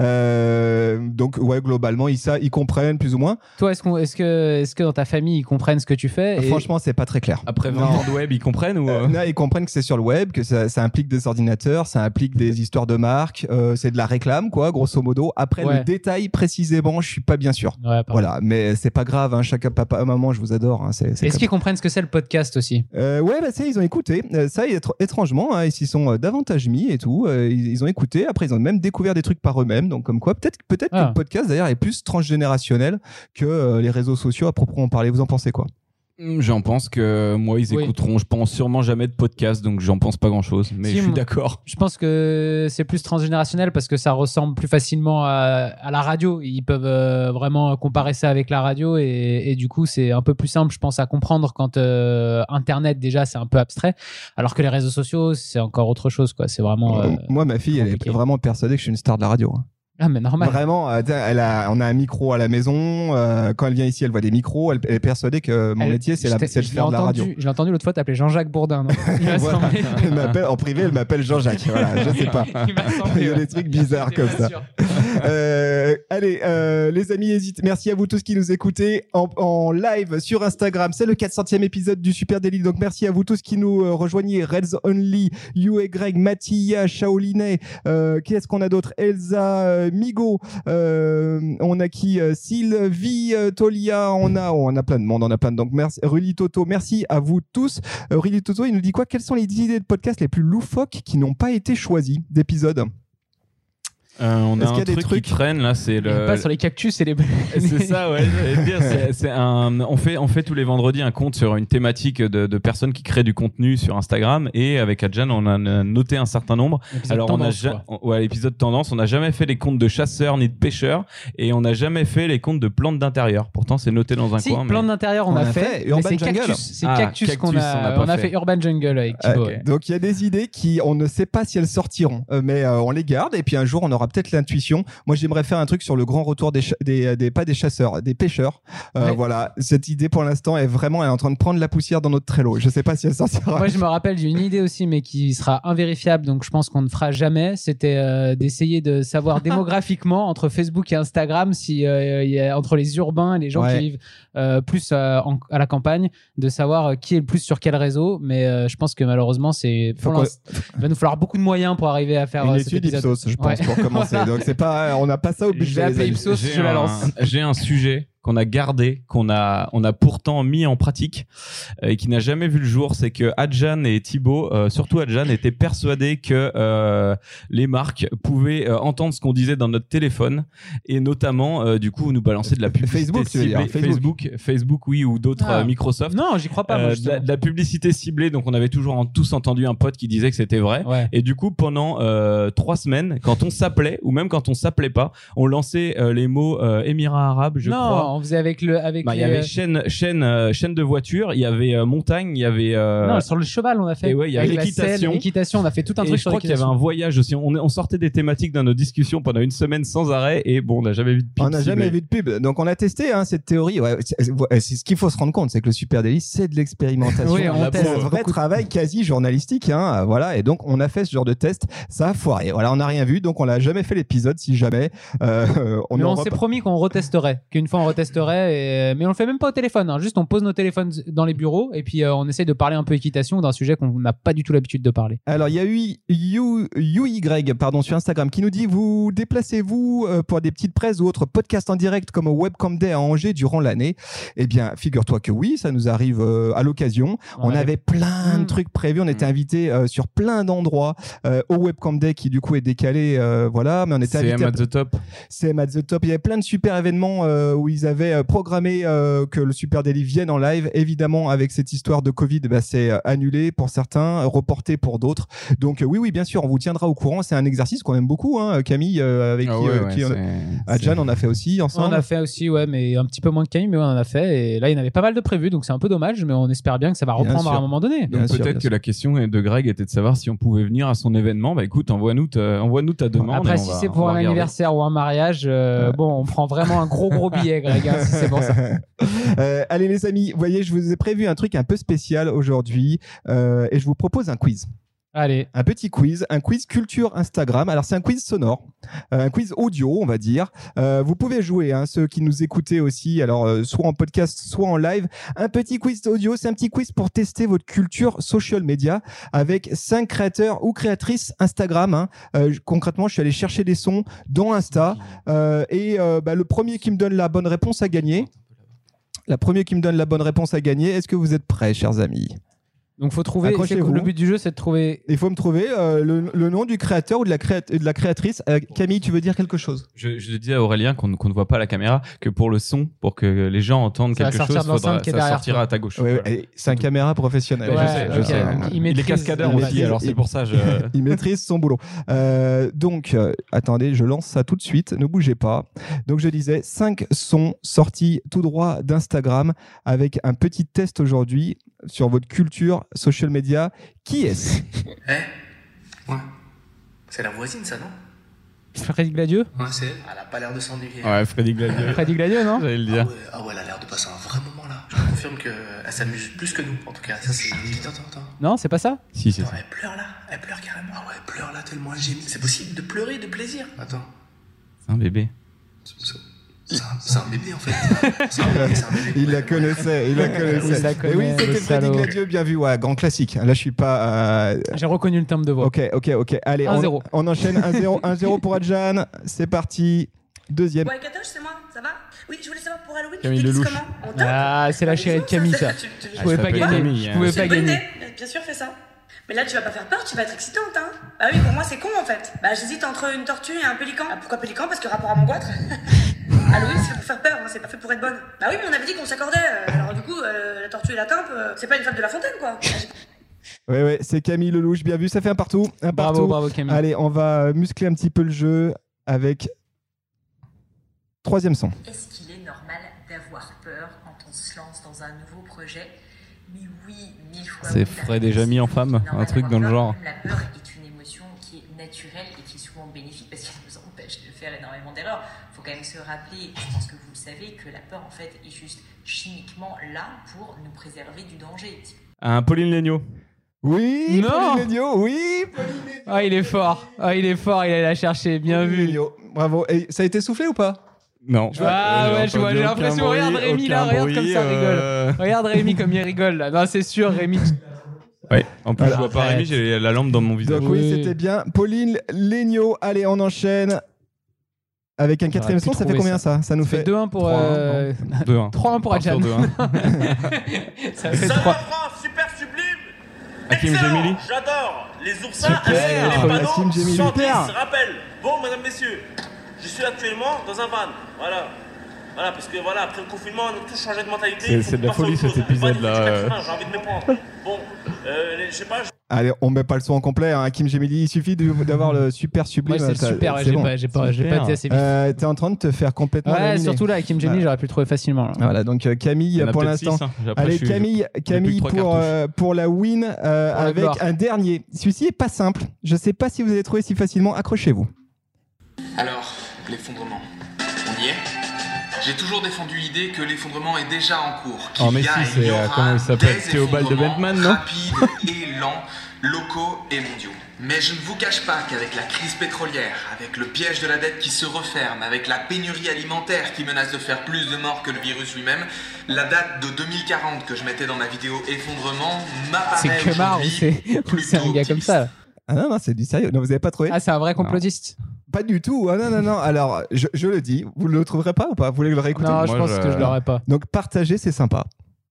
Speaker 1: Euh, donc ouais, globalement ils, ça, ils comprennent plus ou moins.
Speaker 2: Toi, est-ce qu'on- est-ce que, est que dans ta famille, ils comprennent ce que tu fais et-
Speaker 1: Franchement, c'est pas très clair.
Speaker 3: Après
Speaker 1: Non.
Speaker 3: 20 ans de web, ils comprennent ou
Speaker 1: Euh,
Speaker 3: euh,
Speaker 1: non, ils comprennent que c'est sur le web, que ça, ça implique des ordinateurs, ça implique des histoires de marque, euh, c'est de la réclame, quoi, grosso modo. Après,
Speaker 2: Ouais.
Speaker 1: le détail précisément, je suis pas bien sûr.
Speaker 2: Ouais.
Speaker 1: Voilà, mais c'est pas grave, hein, chacun papa, maman, je vous adore. Hein, c'est, c'est
Speaker 2: Est-ce
Speaker 1: comme-
Speaker 2: qu'ils comprennent ce que c'est le podcast aussi?
Speaker 1: Euh, ouais, bah, ça, ils ont écouté. Ça, étr- étrangement, hein, ils s'y sont davantage mis et tout. Euh, ils, ils ont écouté. Après, ils ont même découvert des trucs par eux-mêmes. Donc, comme quoi, peut-être, peut-être que
Speaker 2: Ah.
Speaker 1: le podcast d'ailleurs est plus transgénérationnel que euh, les réseaux sociaux à proprement parler. Vous en pensez quoi?
Speaker 3: Hmm, J'en pense que moi, ils
Speaker 2: Oui.
Speaker 3: écouteront. Je pense sûrement jamais de podcast, donc j'en pense pas grand chose. Mais
Speaker 2: Si,
Speaker 3: je suis d'accord.
Speaker 2: Je pense que c'est plus transgénérationnel parce que ça ressemble plus facilement à, à la radio. Ils peuvent euh, vraiment comparer ça avec la radio et, et du coup c'est un peu plus simple, je pense, à comprendre quand euh, Internet déjà c'est un peu abstrait, alors que les réseaux sociaux c'est encore autre chose quoi. C'est vraiment.
Speaker 1: Euh, Moi, ma fille, elle est vraiment persuadée que je suis une star de la radio. hein.
Speaker 2: Ah, mais normal.
Speaker 1: Vraiment, euh, elle a, on a un micro à la maison. euh, quand elle vient ici, elle voit des micros. Elle, elle est persuadée que mon
Speaker 2: Elle-
Speaker 1: métier, c'est de faire de la radio.
Speaker 2: Je l'ai entendu l'autre fois t'appeler Jean-Jacques Bourdin.
Speaker 1: Voilà. Elle en privé, elle m'appelle Jean-Jacques. Voilà, je sais pas.
Speaker 2: Il m'a semblé,
Speaker 1: Il y a des trucs bizarres comme ça. Euh, allez, euh, les amis, hésite. Merci à vous tous qui nous écoutez en, en live sur Instagram. C'est le 400e épisode du Super Daily. Donc merci à vous tous qui nous rejoignez. Reds Only, You et Greg, Mathia, Shaolinet. Qui est-ce qu'on a d'autre? Elsa, Migo. Euh, on a qui euh, Sylvie, euh, Tolia. On a, oh, on a plein de monde. On a plein de. Donc merci, Rully Toto. Merci à vous tous. Rully Toto, il nous dit quoi? Quelles sont les idées de podcast les plus loufoques qui n'ont pas été choisies d'épisodes?
Speaker 3: Euh, on a
Speaker 1: y
Speaker 3: un
Speaker 1: a des
Speaker 3: truc
Speaker 1: trucs
Speaker 3: qui traîne là, c'est le.
Speaker 2: Pas sur les cactus et les.
Speaker 3: C'est ça, ouais. un, on fait, on fait tous les vendredis un compte sur une thématique de, de personnes qui créent du contenu sur Instagram et avec Adjan, on a noté un certain nombre. Alors, on a ja- ouais, l'épisode tendance, on n'a jamais fait les comptes de chasseurs ni de pêcheurs et on n'a jamais fait les comptes de plantes d'intérieur. Pourtant, c'est noté dans un
Speaker 2: Si,
Speaker 3: coin. mais-
Speaker 2: plante d'intérieur, on,
Speaker 1: On
Speaker 2: a fait.
Speaker 1: fait
Speaker 2: c'est
Speaker 1: Jungle.
Speaker 2: cactus. C'est
Speaker 3: Ah,
Speaker 2: cactus
Speaker 3: cactus,
Speaker 2: qu'on
Speaker 3: on
Speaker 2: a.
Speaker 3: pas
Speaker 2: On a
Speaker 3: fait.
Speaker 2: fait Urban Jungle avec Thibaut.
Speaker 1: Euh,
Speaker 2: ouais.
Speaker 1: Donc il y a des idées qui on ne sait pas si elles sortiront, euh, mais euh, on les garde et puis un jour on aura peut-être l'intuition. Moi j'aimerais faire un truc sur le grand retour des, des pas des chasseurs, des pêcheurs. Euh,
Speaker 2: Ouais.
Speaker 1: Voilà, cette idée pour l'instant est vraiment elle est en train de prendre la poussière dans notre Trello. Je sais pas si elle sortira.
Speaker 2: Moi, je me rappelle d'une idée aussi, mais qui sera invérifiable, donc je pense qu'on ne fera jamais. C'était euh, d'essayer de savoir démographiquement entre Facebook et Instagram, si euh, il y a entre les urbains et les gens
Speaker 1: Ouais.
Speaker 2: qui vivent euh, plus euh, en- à la campagne, de savoir euh, qui est le plus sur quel réseau. Mais euh, je pense que malheureusement, c'est il va nous falloir beaucoup de moyens pour arriver à faire
Speaker 1: Une
Speaker 2: euh,
Speaker 1: étude. Ipsos, je pense,
Speaker 2: Ouais.
Speaker 1: pour commencer.
Speaker 2: Voilà.
Speaker 1: Donc c'est pas, on n'a pas ça au
Speaker 2: Je
Speaker 1: budget.
Speaker 2: vais
Speaker 1: les
Speaker 2: appeler. Ipsos,
Speaker 3: J'ai
Speaker 2: je la
Speaker 3: un-
Speaker 2: lance.
Speaker 3: J'ai un sujet qu'on a gardé, qu'on a, on a pourtant mis en pratique euh, et qui n'a jamais vu le jour, c'est que Adjan et Thibaut, euh, surtout Adjan, étaient persuadés que euh, les marques pouvaient euh, entendre ce qu'on disait dans notre téléphone et notamment, euh, du coup, nous balancer de la publicité
Speaker 1: Facebook,
Speaker 3: ciblée.
Speaker 1: Facebook.
Speaker 3: Facebook, Facebook, oui, ou d'autres
Speaker 2: Ah.
Speaker 3: euh, Microsoft.
Speaker 2: Non, j'y crois pas. moi,
Speaker 3: Euh, de, la,
Speaker 2: justement.
Speaker 3: de la publicité ciblée, donc on avait toujours en- tous entendu un pote qui disait que c'était vrai.
Speaker 2: Ouais.
Speaker 3: Et du coup, pendant euh, trois semaines, quand on s'appelait, ou même quand on s'appelait pas, on lançait euh, les mots euh, Émirats arabes, je
Speaker 2: non,
Speaker 3: crois.
Speaker 2: On faisait avec le avec
Speaker 3: Bah, il y avait chaîne, chaîne, euh, chaîne de voiture, il y avait euh, montagne, il y avait. euh,
Speaker 2: Non, sur le cheval, on a fait.
Speaker 3: et ouais, il y avait l'équitation.
Speaker 2: L'équitation, on a fait tout un
Speaker 3: et
Speaker 2: truc
Speaker 3: je
Speaker 2: sur
Speaker 3: crois qu'il y avait un voyage aussi. On, on sortait des thématiques dans nos discussions pendant une semaine sans arrêt et bon, on n'a jamais vu de pub
Speaker 1: On n'a jamais vu de pub. Donc on a testé hein, cette théorie. Ouais, c'est ce qu'il faut se rendre compte, c'est que le Super Daily, c'est de l'expérimentation.
Speaker 2: Oui, on teste
Speaker 1: un vrai
Speaker 2: beaucoup.
Speaker 1: travail quasi journalistique. Hein, voilà. Et donc on a fait ce genre de test. Ça a foiré. Voilà, on n'a rien vu. Donc on n'a jamais fait l'épisode. Si jamais, euh, on
Speaker 2: mais on
Speaker 1: rep-
Speaker 2: s'est promis qu'on retesterait, qu'une fois on retesterait, et... mais on le fait même pas au téléphone, hein. juste on pose nos téléphones dans les bureaux et puis euh, on essaye de parler un peu équitation d'un sujet qu'on n'a pas du tout l'habitude de parler.
Speaker 1: Alors, il y a eu You, YouY, pardon, sur Instagram, qui nous dit Vous déplacez-vous euh, pour des petites presses ou autres podcasts en direct comme au Webcam Day à Angers durant l'année? Eh bien, figure-toi que oui, ça nous arrive euh, à l'occasion. On avait plein de
Speaker 2: Mm.
Speaker 1: trucs prévus. On était
Speaker 3: Mm.
Speaker 1: invités euh, sur plein d'endroits euh, au Webcam Day qui, du coup, est décalé. euh, voilà, mais on était
Speaker 3: CM
Speaker 1: invités.
Speaker 3: at the top.
Speaker 1: CM at the top. Il y avait plein de super événements euh, où ils avaient euh, programmé euh, que le Super Daily vienne en live. Évidemment, avec cette histoire de Covid, bah, c'est euh, annulé pour certains, reporté pour d'autres. Donc euh, oui, oui, bien sûr, on vous tiendra au courant. C'est un exercice qu'on aime beaucoup, hein, Camille, euh, avec
Speaker 3: Ah
Speaker 1: qui,
Speaker 3: ouais, ouais,
Speaker 1: qui on-
Speaker 3: c'est-
Speaker 1: Adjan, on a fait aussi
Speaker 2: On
Speaker 1: ensemble.
Speaker 2: en a fait aussi, ouais, mais un petit peu moins que Camille, mais ouais, on en a fait. Et là, il y en avait pas mal de prévus, donc c'est un peu dommage, mais on espère bien que ça va reprendre à un moment donné.
Speaker 3: Donc peut-être que
Speaker 1: sûr.
Speaker 3: la question de Greg était de savoir si on pouvait venir à son événement. Bah écoute, envoie-nous ta, envoie-nous ta demande.
Speaker 2: Après,
Speaker 3: on
Speaker 2: si c'est
Speaker 3: on
Speaker 2: pour un
Speaker 3: regarder.
Speaker 2: anniversaire ou un mariage, euh, bon, on prend vraiment un gros gros billet, Greg,
Speaker 1: Euh, allez les amis, voyez, je vous ai prévu un truc un peu spécial aujourd'hui euh, et je vous propose un quiz.
Speaker 2: Allez,
Speaker 1: un petit quiz, un quiz culture Instagram. Alors c'est un quiz sonore, euh, un quiz audio, on va dire. Euh, vous pouvez jouer, hein, ceux qui nous écoutez aussi, alors euh, soit en podcast, soit en live. Un petit quiz audio, c'est un petit quiz pour tester votre culture social media avec cinq créateurs ou créatrices Instagram. hein. Concrètement, je suis allé chercher des sons dans Insta et bah, le premier qui me donne la bonne réponse a gagné. La première qui me donne la bonne réponse a gagné. Est-ce que vous êtes prêts, chers amis?
Speaker 2: Donc faut trouver.
Speaker 1: Accrochez-vous.
Speaker 2: Le but du jeu, c'est de trouver.
Speaker 1: Il faut me trouver euh, le, le nom du créateur ou de la, créa- de la créatrice. Euh, Camille, tu veux dire quelque chose?
Speaker 3: Je, je disais à Aurélien qu'on qu'on ne voit pas la caméra, que pour le son, pour que les gens entendent
Speaker 2: Ça
Speaker 3: quelque chose, faudra, ça sortira
Speaker 2: toi.
Speaker 3: à ta gauche.
Speaker 1: Ouais,
Speaker 3: Voilà.
Speaker 1: ouais, C'est un caméra professionnel.
Speaker 3: Je sais, je sais.
Speaker 2: Donc, il
Speaker 3: il, est
Speaker 2: maîtrise-
Speaker 3: cascadeur
Speaker 1: il
Speaker 3: aussi,
Speaker 1: maîtrise-
Speaker 3: alors c'est
Speaker 1: il-
Speaker 3: pour ça. Je...
Speaker 1: Il maîtrise son boulot. Euh, donc, euh, attendez, je lance ça tout de suite. Ne bougez pas. Donc, je disais, cinq sons sortis tout droit d'Instagram avec un petit test aujourd'hui sur votre culture social media. Qui est-ce?
Speaker 4: Eh? Ouais. C'est la voisine, ça, non?
Speaker 2: Freddy Gladieux?
Speaker 4: Ouais, c'est elle. Elle a pas l'air de s'ennuyer.
Speaker 3: Ouais, Freddy Gladieux.
Speaker 2: Freddy Gladieux, non?
Speaker 3: J'allais le
Speaker 4: Ah
Speaker 3: dire.
Speaker 4: ouais, ah ouais, elle a l'air de passer un vrai moment là. Je te confirme qu'elle s'amuse plus que nous. En tout cas, ça c'est. Attends, attends, attends.
Speaker 2: Non, c'est pas ça?
Speaker 3: Si, c'est ça.
Speaker 4: elle pleure là. Elle pleure carrément. Ah ouais, elle pleure là tellement elle gémit. C'est possible de pleurer de plaisir? Attends.
Speaker 3: C'est un bébé.
Speaker 4: C'est c'est un, c'est un bébé en fait. C'est un bébé, c'est un bébé.
Speaker 1: Il la connaissait, il la connaissait.
Speaker 2: Il la
Speaker 1: Et
Speaker 2: connaît,
Speaker 1: oui,
Speaker 2: le
Speaker 1: c'était Freddy
Speaker 2: salaud.
Speaker 1: Gladieux, bien vu, ouais, grand classique. Là, je suis pas. euh,
Speaker 2: J'ai reconnu le timbre de voix.
Speaker 1: Ok, ok, ok. Allez, on,
Speaker 2: 1-0.
Speaker 1: on enchaîne 1-0, 1-0 pour Adjan. C'est parti. Deuxième.
Speaker 5: Ouais, Katoche, c'est moi, ça va? Oui, je voulais savoir pour Halloween,
Speaker 3: Camille
Speaker 5: tu comment En top
Speaker 2: Ah, c'est la chérie de Camille, ça.
Speaker 5: Tu- tu-
Speaker 2: Je pouvais pas
Speaker 3: s'appelle
Speaker 2: gagner.
Speaker 3: Camille,
Speaker 2: Je
Speaker 3: hein.
Speaker 2: pouvais
Speaker 5: C'est
Speaker 2: pas gagner.
Speaker 5: bien sûr, fais ça. Mais là, tu vas pas faire peur, tu vas être excitante, hein. Bah oui, pour moi, c'est con en fait. Bah, j'hésite entre une tortue et un pélican. Ah, pourquoi pélican? Parce que rapport à mon goitre. Halloween, c'est pour faire peur, hein, c'est pas fait pour être bonne. Bah oui, mais on avait dit qu'on s'accordait. euh, Alors du coup, euh, la tortue et la timpe, euh, c'est pas une fable de la fontaine, quoi.
Speaker 1: Ouais, ouais, c'est Camille Lelouch, bien vu. Ça fait un partout. Un
Speaker 2: Bravo,
Speaker 1: partout.
Speaker 2: bravo Camille.
Speaker 1: Allez, on va muscler un petit peu le jeu avec troisième son.
Speaker 6: Est-ce qu'il est normal d'avoir peur quand on se lance dans un nouveau projet? Mais oui, mille fois.
Speaker 3: C'est
Speaker 6: la
Speaker 3: déjà mis en femme, un truc dans le genre.
Speaker 6: La peur est une émotion qui est naturelle et qui est souvent bénéfique parce qu'elle nous empêche de faire énormément d'erreurs. Il faut quand même se rappeler, je pense que vous le savez, que la peur en fait est juste chimiquement là pour nous préserver du danger.
Speaker 3: Un Pauline Legnaud.
Speaker 1: Oui,
Speaker 2: Non.
Speaker 1: Pauline Legnaud, oui,
Speaker 2: Ah, il est fort. Ah, il est fort, il allait la chercher. Bien
Speaker 1: Pauline
Speaker 2: vu.
Speaker 1: Legnaud. Bravo. Et ça a été soufflé ou pas?
Speaker 3: Non.
Speaker 2: Ah
Speaker 3: J'ai
Speaker 2: ouais, je vois, j'ai l'impression.
Speaker 3: bruit,
Speaker 2: Regarde Rémi là, regarde
Speaker 3: bruit,
Speaker 2: comme ça,
Speaker 3: euh,
Speaker 2: rigole. Regarde Rémi comme il rigole là. Non, c'est sûr, Rémi.
Speaker 3: Ouais. En plus,
Speaker 1: Voilà.
Speaker 3: je vois pas. Rémi, j'ai la lampe dans mon visage.
Speaker 1: Donc oui,
Speaker 2: Oui.
Speaker 1: c'était bien. Pauline Legnaud. Allez, on enchaîne avec un quatrième son. Ça fait combien ça Ça nous
Speaker 2: Ça fait
Speaker 1: fait
Speaker 2: 2-1 pour.
Speaker 3: 3-1,
Speaker 2: euh,
Speaker 3: 2-1.
Speaker 2: 3-1 pour Adjan.
Speaker 3: 2-1.
Speaker 2: Ça fait
Speaker 7: Ça
Speaker 2: 3.
Speaker 7: va, France, super sublime
Speaker 3: Hakim Gemili
Speaker 7: J'adore Les oursins
Speaker 2: Super,
Speaker 7: ainsi que
Speaker 2: trop
Speaker 7: les panneaux
Speaker 1: Hakim Gemili.
Speaker 7: chantent,
Speaker 2: Super.
Speaker 7: se rappellent. Bon, mesdames, messieurs, je suis actuellement dans un van. Voilà. Voilà, parce que voilà, après le confinement, on a tous changé de mentalité.
Speaker 3: C'est-
Speaker 7: il faut
Speaker 3: c'est de la folie, cet épisode-là, euh.
Speaker 7: je suis 80, J'ai envie de me prendre. Bon, euh, je sais pas,
Speaker 1: Allez, on met pas le son en complet. Hein. Hakim Gemili, il suffit d'avoir le super sublime.
Speaker 2: C'est super. J'ai
Speaker 1: bon.
Speaker 2: pas, j'ai pas, j'ai pas été assez vite.
Speaker 1: Euh, T'es en train de te faire complètement.
Speaker 2: Ouais,
Speaker 1: laminer.
Speaker 2: surtout là, Kim
Speaker 1: Voilà.
Speaker 2: j'aurais pu le trouver facilement. là.
Speaker 1: Voilà, donc euh, Camille pour l'instant.
Speaker 3: hein.
Speaker 1: Allez, Camille, Camille pour, euh, pour la win euh,
Speaker 2: Pour
Speaker 1: avec un dernier. Celui-ci est pas simple. Je sais pas si vous allez trouver si facilement. Accrochez-vous.
Speaker 8: Alors, l'effondrement, J'ai toujours défendu l'idée que l'effondrement est déjà en cours. qu'il
Speaker 3: Oh, mais
Speaker 8: y a
Speaker 3: si,
Speaker 8: et
Speaker 3: c'est, euh, comment il s'appelle Théobald de Bentman, non
Speaker 8: Rapides et lents, locaux et mondiaux. Mais je ne vous cache pas qu'avec la crise pétrolière, avec le piège de la dette qui se referme, avec la pénurie alimentaire qui menace de faire plus de morts que le virus lui-même, la date de 2040 que je mettais dans ma vidéo effondrement m'apparaît aujourd'hui
Speaker 2: c'est ou c'est un gars comme ça
Speaker 1: Ah non, non, c'est du sérieux. Non, vous avez pas trouvé
Speaker 2: Ah, c'est un vrai complotiste
Speaker 1: Pas du tout. Ah non, non, non. Alors, je, je le dis. Vous le trouverez pas ou pas? Vous voulez le réécouter?
Speaker 2: Non, je
Speaker 3: Moi,
Speaker 2: pense
Speaker 3: je-
Speaker 2: que je l'aurais pas.
Speaker 1: Donc, partager, c'est sympa.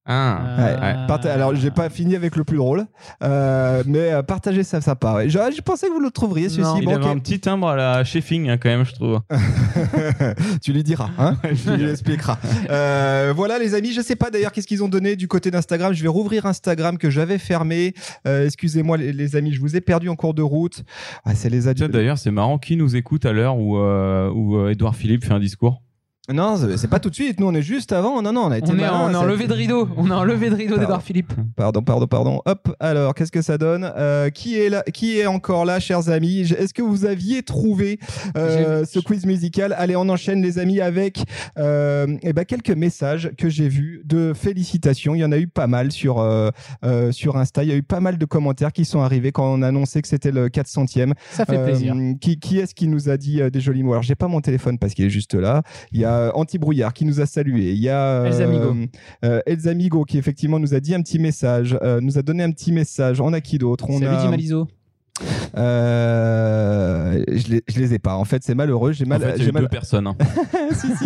Speaker 3: Ah.
Speaker 1: Ouais. Parta- Alors, j'ai pas fini avec le plus drôle, euh, mais euh, partager, ça sympa. Ouais. Je, je pensais que vous le trouveriez, celui-ci.
Speaker 3: Il
Speaker 1: Bon,
Speaker 3: avait un petit timbre à la Sheffing, hein, quand même, je trouve.
Speaker 1: tu lui diras, hein tu lui expliqueras. Euh, voilà, les amis, je sais pas d'ailleurs qu'est-ce qu'ils ont donné du côté d'Instagram. Je vais rouvrir Instagram que j'avais fermé. Euh, Excusez-moi, les, les amis, je vous ai perdu en cours de route. Ah, c'est les adultes.
Speaker 3: D'ailleurs, c'est marrant. Qui nous écoute à l'heure où, euh, où euh, Edouard Philippe fait un discours?
Speaker 1: Non, c'est pas tout de suite. Nous, on est juste avant. Non, non, on a été
Speaker 2: On est, on est en
Speaker 1: ça-
Speaker 2: levé de rideau. On est en levé de rideau d'Edouard Philippe.
Speaker 1: Pardon, pardon, pardon. Hop, alors, qu'est-ce que ça donne Euh, qui, est là, qui est encore là, chers amis? Est-ce que vous aviez trouvé euh, ce quiz musical? Allez, on enchaîne, les amis, avec euh, eh ben, quelques messages que j'ai vus de félicitations. Il y en a eu pas mal sur, sur Insta. Il y a eu pas mal de commentaires qui sont arrivés quand on a annoncé que c'était le 400e.
Speaker 2: Ça fait plaisir.
Speaker 1: Qui, qui est-ce qui nous a dit des jolis mots? Alors, j'ai pas mon téléphone parce qu'il est juste là. Il y a Anti-Brouillard qui nous a salué. Il y a euh,
Speaker 2: Elsa Migo.
Speaker 1: euh, Elsa Migo qui effectivement nous a dit un petit message, euh, nous a donné un petit message. On a qui d'autre? On
Speaker 2: Salut
Speaker 1: a.
Speaker 2: Di Malizo.
Speaker 1: Euh, je, les, je les ai pas. En fait, c'est malheureux. J'ai
Speaker 3: En
Speaker 1: mal.
Speaker 3: fait,
Speaker 1: j'ai
Speaker 3: eu
Speaker 1: mal...
Speaker 3: deux personnes. hein.
Speaker 1: si, si.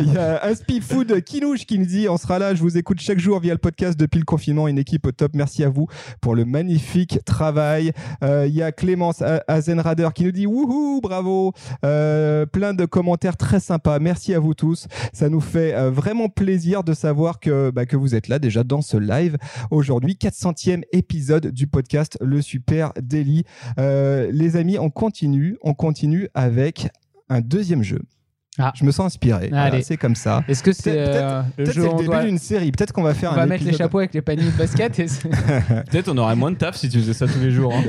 Speaker 1: Il y a un Food Kinouche qui nous dit On sera là, je vous écoute chaque jour via le podcast depuis le confinement. Une équipe au top. Merci à vous pour le magnifique travail. Euh, il y a Clémence Azenrader qui nous dit Wouhou, bravo. Euh, plein de commentaires très sympas. Merci à vous tous. Ça nous fait vraiment plaisir de savoir que, bah, que vous êtes là déjà dans ce live aujourd'hui. 400e épisode du podcast Le Super Daily. Euh, les amis, on continue. On continue avec un deuxième jeu.
Speaker 2: Ah.
Speaker 1: Je me sens inspiré. Voilà,
Speaker 2: Allez.
Speaker 1: c'est comme ça.
Speaker 2: Est-ce que c'est
Speaker 1: Peut-être-
Speaker 2: euh, le jeu
Speaker 1: c'est le
Speaker 2: on
Speaker 1: début
Speaker 2: doit,
Speaker 1: d'une série. Peut-être qu'on va faire
Speaker 2: on
Speaker 1: un
Speaker 2: va mettre les chapeaux avec les paniers de basket et
Speaker 3: Peut-être on aurait moins de taf si tu faisais ça tous les jours. hein.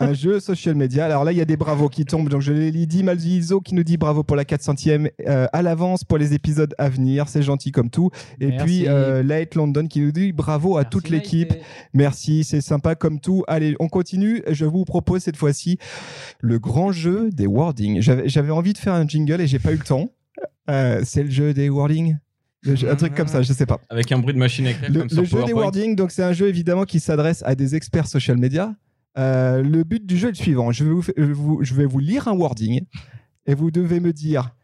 Speaker 1: Non, un jeu social media. Alors là, il y a des bravos qui tombent. Donc je l'ai dit, Malzizo qui nous dit bravo pour la 400e euh, à l'avance pour les épisodes à venir. C'est gentil comme tout. Et
Speaker 2: Merci.
Speaker 1: puis euh, Light London qui nous dit bravo à
Speaker 2: Merci,
Speaker 1: toute l'équipe. Merci, c'est sympa comme tout. Allez, on continue. Je vous propose cette fois-ci le grand jeu des wordings. J'avais j'avais envie de faire un jingle et j'ai pas eu le temps. Euh, c'est le jeu des wordings. Un truc comme ça, je sais pas.
Speaker 3: Avec un bruit de machine à écrire
Speaker 1: Le,
Speaker 3: comme
Speaker 1: le
Speaker 3: sur
Speaker 1: jeu des wordings, donc c'est un jeu évidemment qui s'adresse à des experts social media. Euh, le but du jeu est le suivant. Je vais vous, je vous- je vais vous lire un wording et vous devez me dire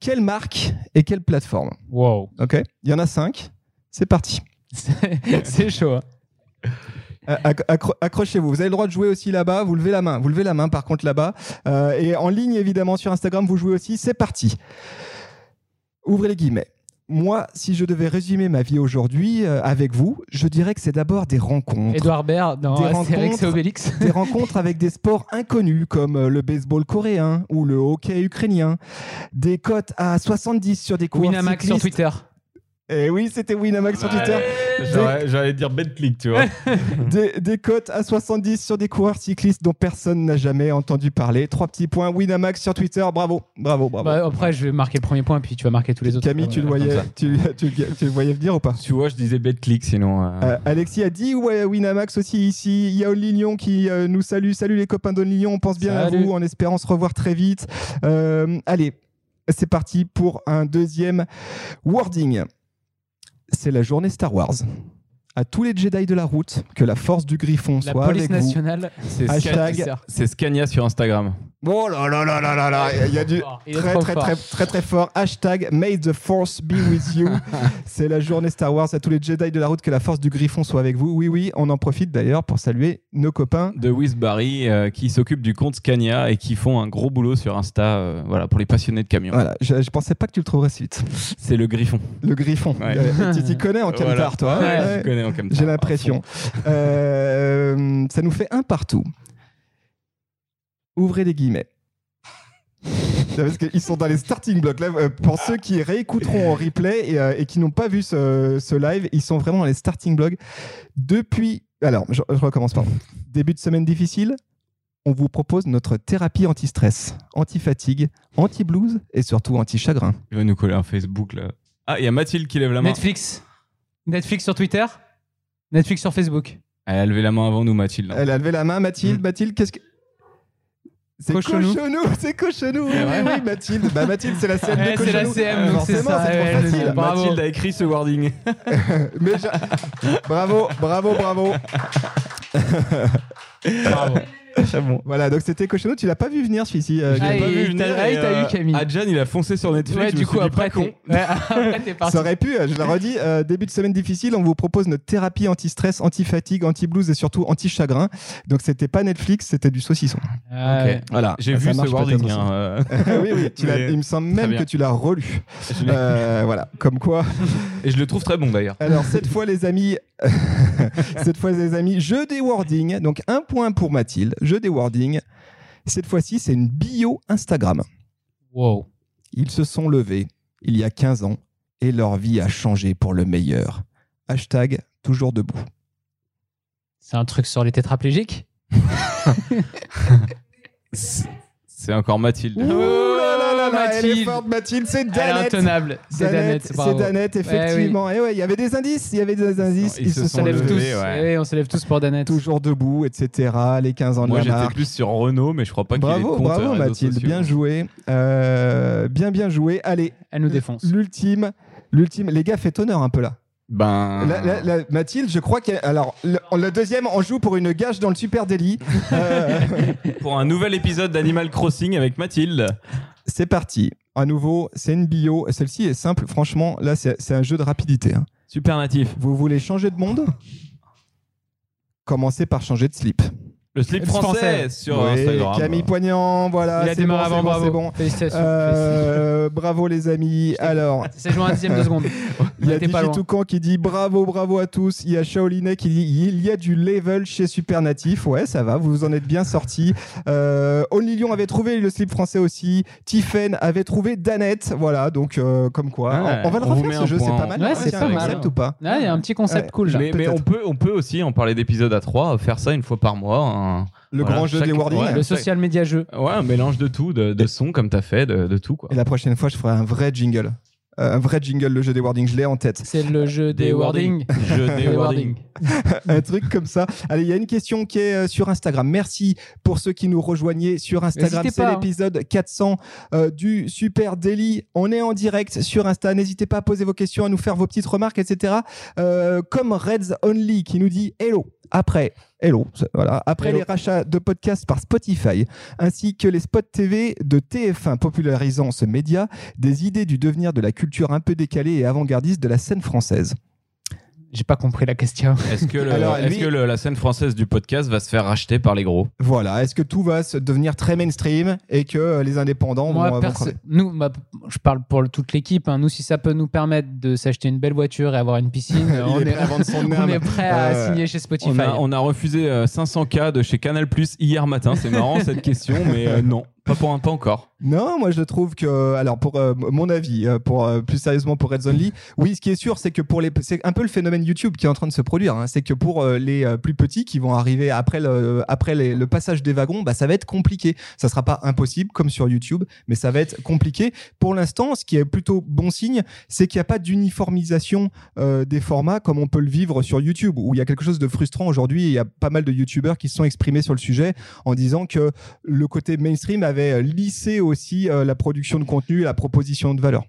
Speaker 1: quelle marque et quelle plateforme.
Speaker 2: Wow.
Speaker 1: Ok? Il y en a cinq. C'est parti.
Speaker 2: C'est c'est chaud. hein.
Speaker 1: Euh, acc- accro- Accrochez-vous. Vous avez le droit de jouer aussi là-bas. Vous levez la main. Vous levez la main par contre là-bas. Euh, et en ligne évidemment sur Instagram, vous jouez aussi. C'est parti. Ouvrez les guillemets. Moi, si je devais résumer ma vie aujourd'hui euh, avec vous, je dirais que c'est d'abord des rencontres.
Speaker 2: Edouard Baird dans
Speaker 1: Des
Speaker 2: Astérix et
Speaker 1: rencontres.
Speaker 2: Obélix.
Speaker 1: des rencontres avec des sports inconnus comme le baseball coréen ou le hockey ukrainien, des cotes à 70 sur des coureurs
Speaker 2: Winamax sur. Twitter.
Speaker 1: Et oui, c'était Winamax sur Twitter.
Speaker 3: J'allais dire BetClick, tu vois.
Speaker 1: Des, des cotes à 70 sur des coureurs cyclistes dont personne n'a jamais entendu parler. Trois petits points. Winamax sur Twitter. Bravo, bravo, bravo.
Speaker 2: Bah, après, je vais marquer le premier point, puis tu vas marquer tous les autres.
Speaker 1: Camille, tu le voyais, tu, tu- tu le voyais venir ou pas?
Speaker 3: Tu vois, je disais BetClick sinon. euh,
Speaker 1: Euh, Alexis a dit ouais, Winamax aussi ici. Il y a Lyon qui euh, nous salue. Salut les copains d'Oli Lyon. On pense bien à vous en espérant se revoir très vite. Euh, allez, c'est parti pour un deuxième wording. C'est la journée Star Wars. À tous les Jedi de la route, que la force du Griffon
Speaker 2: La
Speaker 1: soit
Speaker 2: police
Speaker 1: avec vous.
Speaker 2: nationale.
Speaker 3: C'est
Speaker 1: Hashtag-
Speaker 3: Scan- c'est Scania sur Instagram.
Speaker 1: Oh là là là là là là, il y a du très très, très très très fort. Hashtag May the Force be with you. C'est la journée Star Wars à tous les Jedi de la route que la force du Griffon soit avec vous. Oui oui, on en profite d'ailleurs pour saluer nos copains.
Speaker 3: de Wizbarry euh, qui s'occupe du compte Scania et qui font un gros boulot sur Insta euh, voilà, pour les passionnés de camions.
Speaker 1: Voilà, je, je pensais pas que tu le trouverais si vite.
Speaker 3: C'est le griffon.
Speaker 1: Le Griffon.
Speaker 3: Ouais.
Speaker 1: Euh, tu t'y connais en
Speaker 3: Voilà.
Speaker 1: camtar, toi.
Speaker 3: Ouais,
Speaker 1: Ouais.
Speaker 3: je connais en camtar.
Speaker 1: J'ai l'impression. Euh, ça nous fait un partout. Ouvrez les guillemets. Parce qu'ils sont dans les starting blocks. Là, euh, pour ceux qui réécouteront en replay et, euh, et qui n'ont pas vu ce, ce live, ils sont vraiment dans les starting blocks. Depuis. Alors, je, je recommence, pardon. Début de semaine difficile, on vous propose notre thérapie anti-stress, anti-fatigue, anti-blues et surtout anti-chagrin.
Speaker 3: Il va nous coller un Facebook là. Ah, il y a Mathilde qui lève la main.
Speaker 2: Netflix. Netflix sur Twitter. Netflix sur Facebook.
Speaker 3: Elle a levé la main avant nous, Mathilde.
Speaker 1: Elle a levé la main, Mathilde.
Speaker 3: Mm.
Speaker 1: Mathilde, qu'est-ce que. C'est
Speaker 2: Cochonou.
Speaker 1: Cochonou, c'est Cochonou. Oui, oui, Mathilde. Bah, Mathilde, c'est la CM
Speaker 2: Ouais,
Speaker 1: de
Speaker 2: c'est la
Speaker 1: Cochonou.
Speaker 2: CM, donc c'est
Speaker 1: Forcément,
Speaker 2: ça,
Speaker 1: c'est
Speaker 2: ouais,
Speaker 1: trop
Speaker 2: le-
Speaker 1: facile.
Speaker 2: Bravo.
Speaker 3: Mathilde a écrit ce wording.
Speaker 1: Mais je- Bravo, bravo, bravo.
Speaker 2: Bravo.
Speaker 3: Bon.
Speaker 1: Voilà, donc c'était Cochonou. Tu l'as pas vu venir celui-ci euh,
Speaker 2: Ah,
Speaker 3: pas vu
Speaker 2: t'as-
Speaker 3: venir.
Speaker 2: ah, t'as eu Camille.
Speaker 3: Adjan, il a foncé sur Netflix.
Speaker 2: Ouais,
Speaker 3: je
Speaker 2: du coup, après,
Speaker 3: pas con.
Speaker 2: t'es ouais, après, t'es parti.
Speaker 1: Ça aurait pu, euh, je le redis, euh, début de semaine difficile, on vous propose notre thérapie anti-stress, anti-fatigue, anti-blues et surtout anti-chagrin. Donc c'était pas Netflix, c'était du saucisson.
Speaker 2: Ah, ouais.
Speaker 1: Voilà.
Speaker 3: J'ai vu ce
Speaker 1: marche
Speaker 3: wording. hein, euh,
Speaker 1: oui, oui, tu l'as-
Speaker 3: Mais-
Speaker 1: il me semble même que tu l'as relu. Euh, voilà, comme quoi.
Speaker 3: Et je le trouve très bon d'ailleurs.
Speaker 1: Alors cette fois les amis, cette fois les amis, jeu des wordings. Donc un point pour Mathilde, jeu des wordings. Cette fois-ci c'est une bio Instagram.
Speaker 2: Wow.
Speaker 1: Ils se sont levés il y a 15 ans et leur vie a changé pour le meilleur. Hashtag toujours debout.
Speaker 2: C'est un truc sur les tétraplégiques?
Speaker 3: C'est encore Mathilde.
Speaker 1: Ouh là, elle est
Speaker 2: Mathilde.
Speaker 1: forte Mathilde, c'est
Speaker 2: Elle est
Speaker 1: Danette.
Speaker 2: intenable. C'est
Speaker 1: Danette,
Speaker 2: Danette,
Speaker 1: c'est. Danette, effectivement. Et ouais, il y avait des indices, il y avait des indices.
Speaker 3: Ils se
Speaker 2: On
Speaker 3: sont
Speaker 2: tous.
Speaker 3: levés, ouais.
Speaker 2: Eh on se lève tous pour Danette.
Speaker 1: toujours debout, etc. Les 15 ans de
Speaker 3: Moi
Speaker 1: la
Speaker 3: j'étais
Speaker 1: marque.
Speaker 3: plus sur Renault, mais je crois pas qu'il ait de
Speaker 1: Bravo,
Speaker 3: compte
Speaker 1: bravo
Speaker 3: euh,
Speaker 1: Mathilde, bien joué. Euh, bien, bien joué. Allez,
Speaker 2: Elle nous défonce.
Speaker 1: l'ultime, l'ultime. Les gars, faites honneur un peu là.
Speaker 3: Ben.
Speaker 1: La- la- la- Mathilde, je crois qu'elle. Alors, le, le deuxième, on joue pour une gage dans le Super Daily. Euh,
Speaker 3: Pour un nouvel épisode d'Animal Crossing avec Mathilde.
Speaker 1: C'est parti. À nouveau, c'est une bio. Celle-ci est simple. Franchement, là, c'est un jeu de rapidité. hein.
Speaker 3: Super natif.
Speaker 1: Vous voulez changer de monde? Commencez par changer de slip.
Speaker 3: Le slip français,
Speaker 2: français.
Speaker 3: sur
Speaker 1: Oui,
Speaker 3: Instagram.
Speaker 1: Camille Poignant, voilà.
Speaker 2: Il a
Speaker 1: c'est
Speaker 2: démarré
Speaker 1: bon,
Speaker 2: avant,
Speaker 1: c'est bon,
Speaker 2: bravo.
Speaker 1: c'est bon.
Speaker 2: Félicitations.
Speaker 1: Euh, bravo les amis. Alors,
Speaker 2: C'est joué un dixième de seconde.
Speaker 1: il y a
Speaker 2: T'es pas loin.
Speaker 1: Toucan qui dit bravo, bravo à tous. Il y a Shaolinet qui dit il y a du level chez Supernatif. Ouais, ça va, vous vous en êtes bien sortis. Euh, Only Lyon avait trouvé le slip français aussi. Tiffen avait trouvé Danette. Voilà, donc euh, comme quoi. On, on va le refaire ce
Speaker 3: un
Speaker 1: jeu, c'est pas mal.
Speaker 2: Ouais,
Speaker 1: hein,
Speaker 2: c'est pas mal.
Speaker 1: accepte ou pas
Speaker 2: il y a un petit concept
Speaker 1: Ouais.
Speaker 2: cool là.
Speaker 3: Mais, on peut, on peut aussi en parler d'épisodes à 3, faire ça une fois par mois. Un-
Speaker 1: Le
Speaker 3: voilà,
Speaker 1: grand jeu
Speaker 3: chaque-
Speaker 1: des wordings.
Speaker 3: ouais,
Speaker 2: Le social media jeu.
Speaker 3: Ouais, un mélange de tout, de, de sons comme t'as fait, de, de tout quoi.
Speaker 1: Et la prochaine fois, je ferai un vrai jingle. Euh, un vrai jingle, le jeu des wordings, je l'ai en tête.
Speaker 2: C'est le jeu des, wordings.
Speaker 3: Jeu des
Speaker 2: Des
Speaker 3: wordings.
Speaker 1: un truc comme ça. Allez, il y a une question qui est euh, sur Instagram. Merci pour ceux qui nous rejoignaient sur Instagram. C'est
Speaker 2: hein.
Speaker 1: l'épisode 400 euh, du Super Daily. On est en direct sur Insta. N'hésitez pas à poser vos questions, à nous faire vos petites remarques, etc. Euh, comme Reds Only qui nous dit Hello. Après, hello, voilà. Après
Speaker 2: Hello.
Speaker 1: les rachats de podcasts par Spotify, ainsi que les spots TV de TF1 popularisant ce média, des idées du devenir de la culture un peu décalée et avant-gardiste de la scène française.
Speaker 2: J'ai pas compris la question.
Speaker 3: Est-ce que, le-
Speaker 1: Alors,
Speaker 3: est-ce
Speaker 1: lui-
Speaker 3: que le- la scène française du podcast va se faire racheter par les gros?
Speaker 1: Voilà, est-ce que tout va se devenir très mainstream et que euh, les indépendants
Speaker 2: Moi,
Speaker 1: vont,
Speaker 2: perso- nous, bah, je parle pour le- toute l'équipe. hein. Nous, si ça peut nous permettre de s'acheter une belle voiture et avoir une piscine, on,
Speaker 1: est
Speaker 2: on est prêt à
Speaker 1: Ouais.
Speaker 2: signer chez Spotify.
Speaker 3: on a, on a refusé euh, 500K de chez Canal Plus hier matin. C'est marrant cette question, mais euh, non, pas, pour un, pas encore.
Speaker 1: Non, moi je trouve que, alors pour euh, mon avis, euh, pour euh, plus sérieusement pour Red Only, oui, ce qui est sûr, c'est que pour les, c'est un peu le phénomène YouTube qui est en train de se produire. hein. c'est que pour euh, les euh, plus petits qui vont arriver après le, après le passage des wagons, bah ça va être compliqué. Ça sera pas impossible comme sur YouTube, mais ça va être compliqué. Pour l'instant, ce qui est plutôt bon signe, c'est qu'il n'y a pas d'uniformisation euh, des formats comme on peut le vivre sur YouTube, où il y a quelque chose de frustrant aujourd'hui. Il y a pas mal de YouTubeurs qui se sont exprimés sur le sujet en disant que le côté mainstream avait euh, lissé aussi euh, la production de contenu et la proposition de valeur.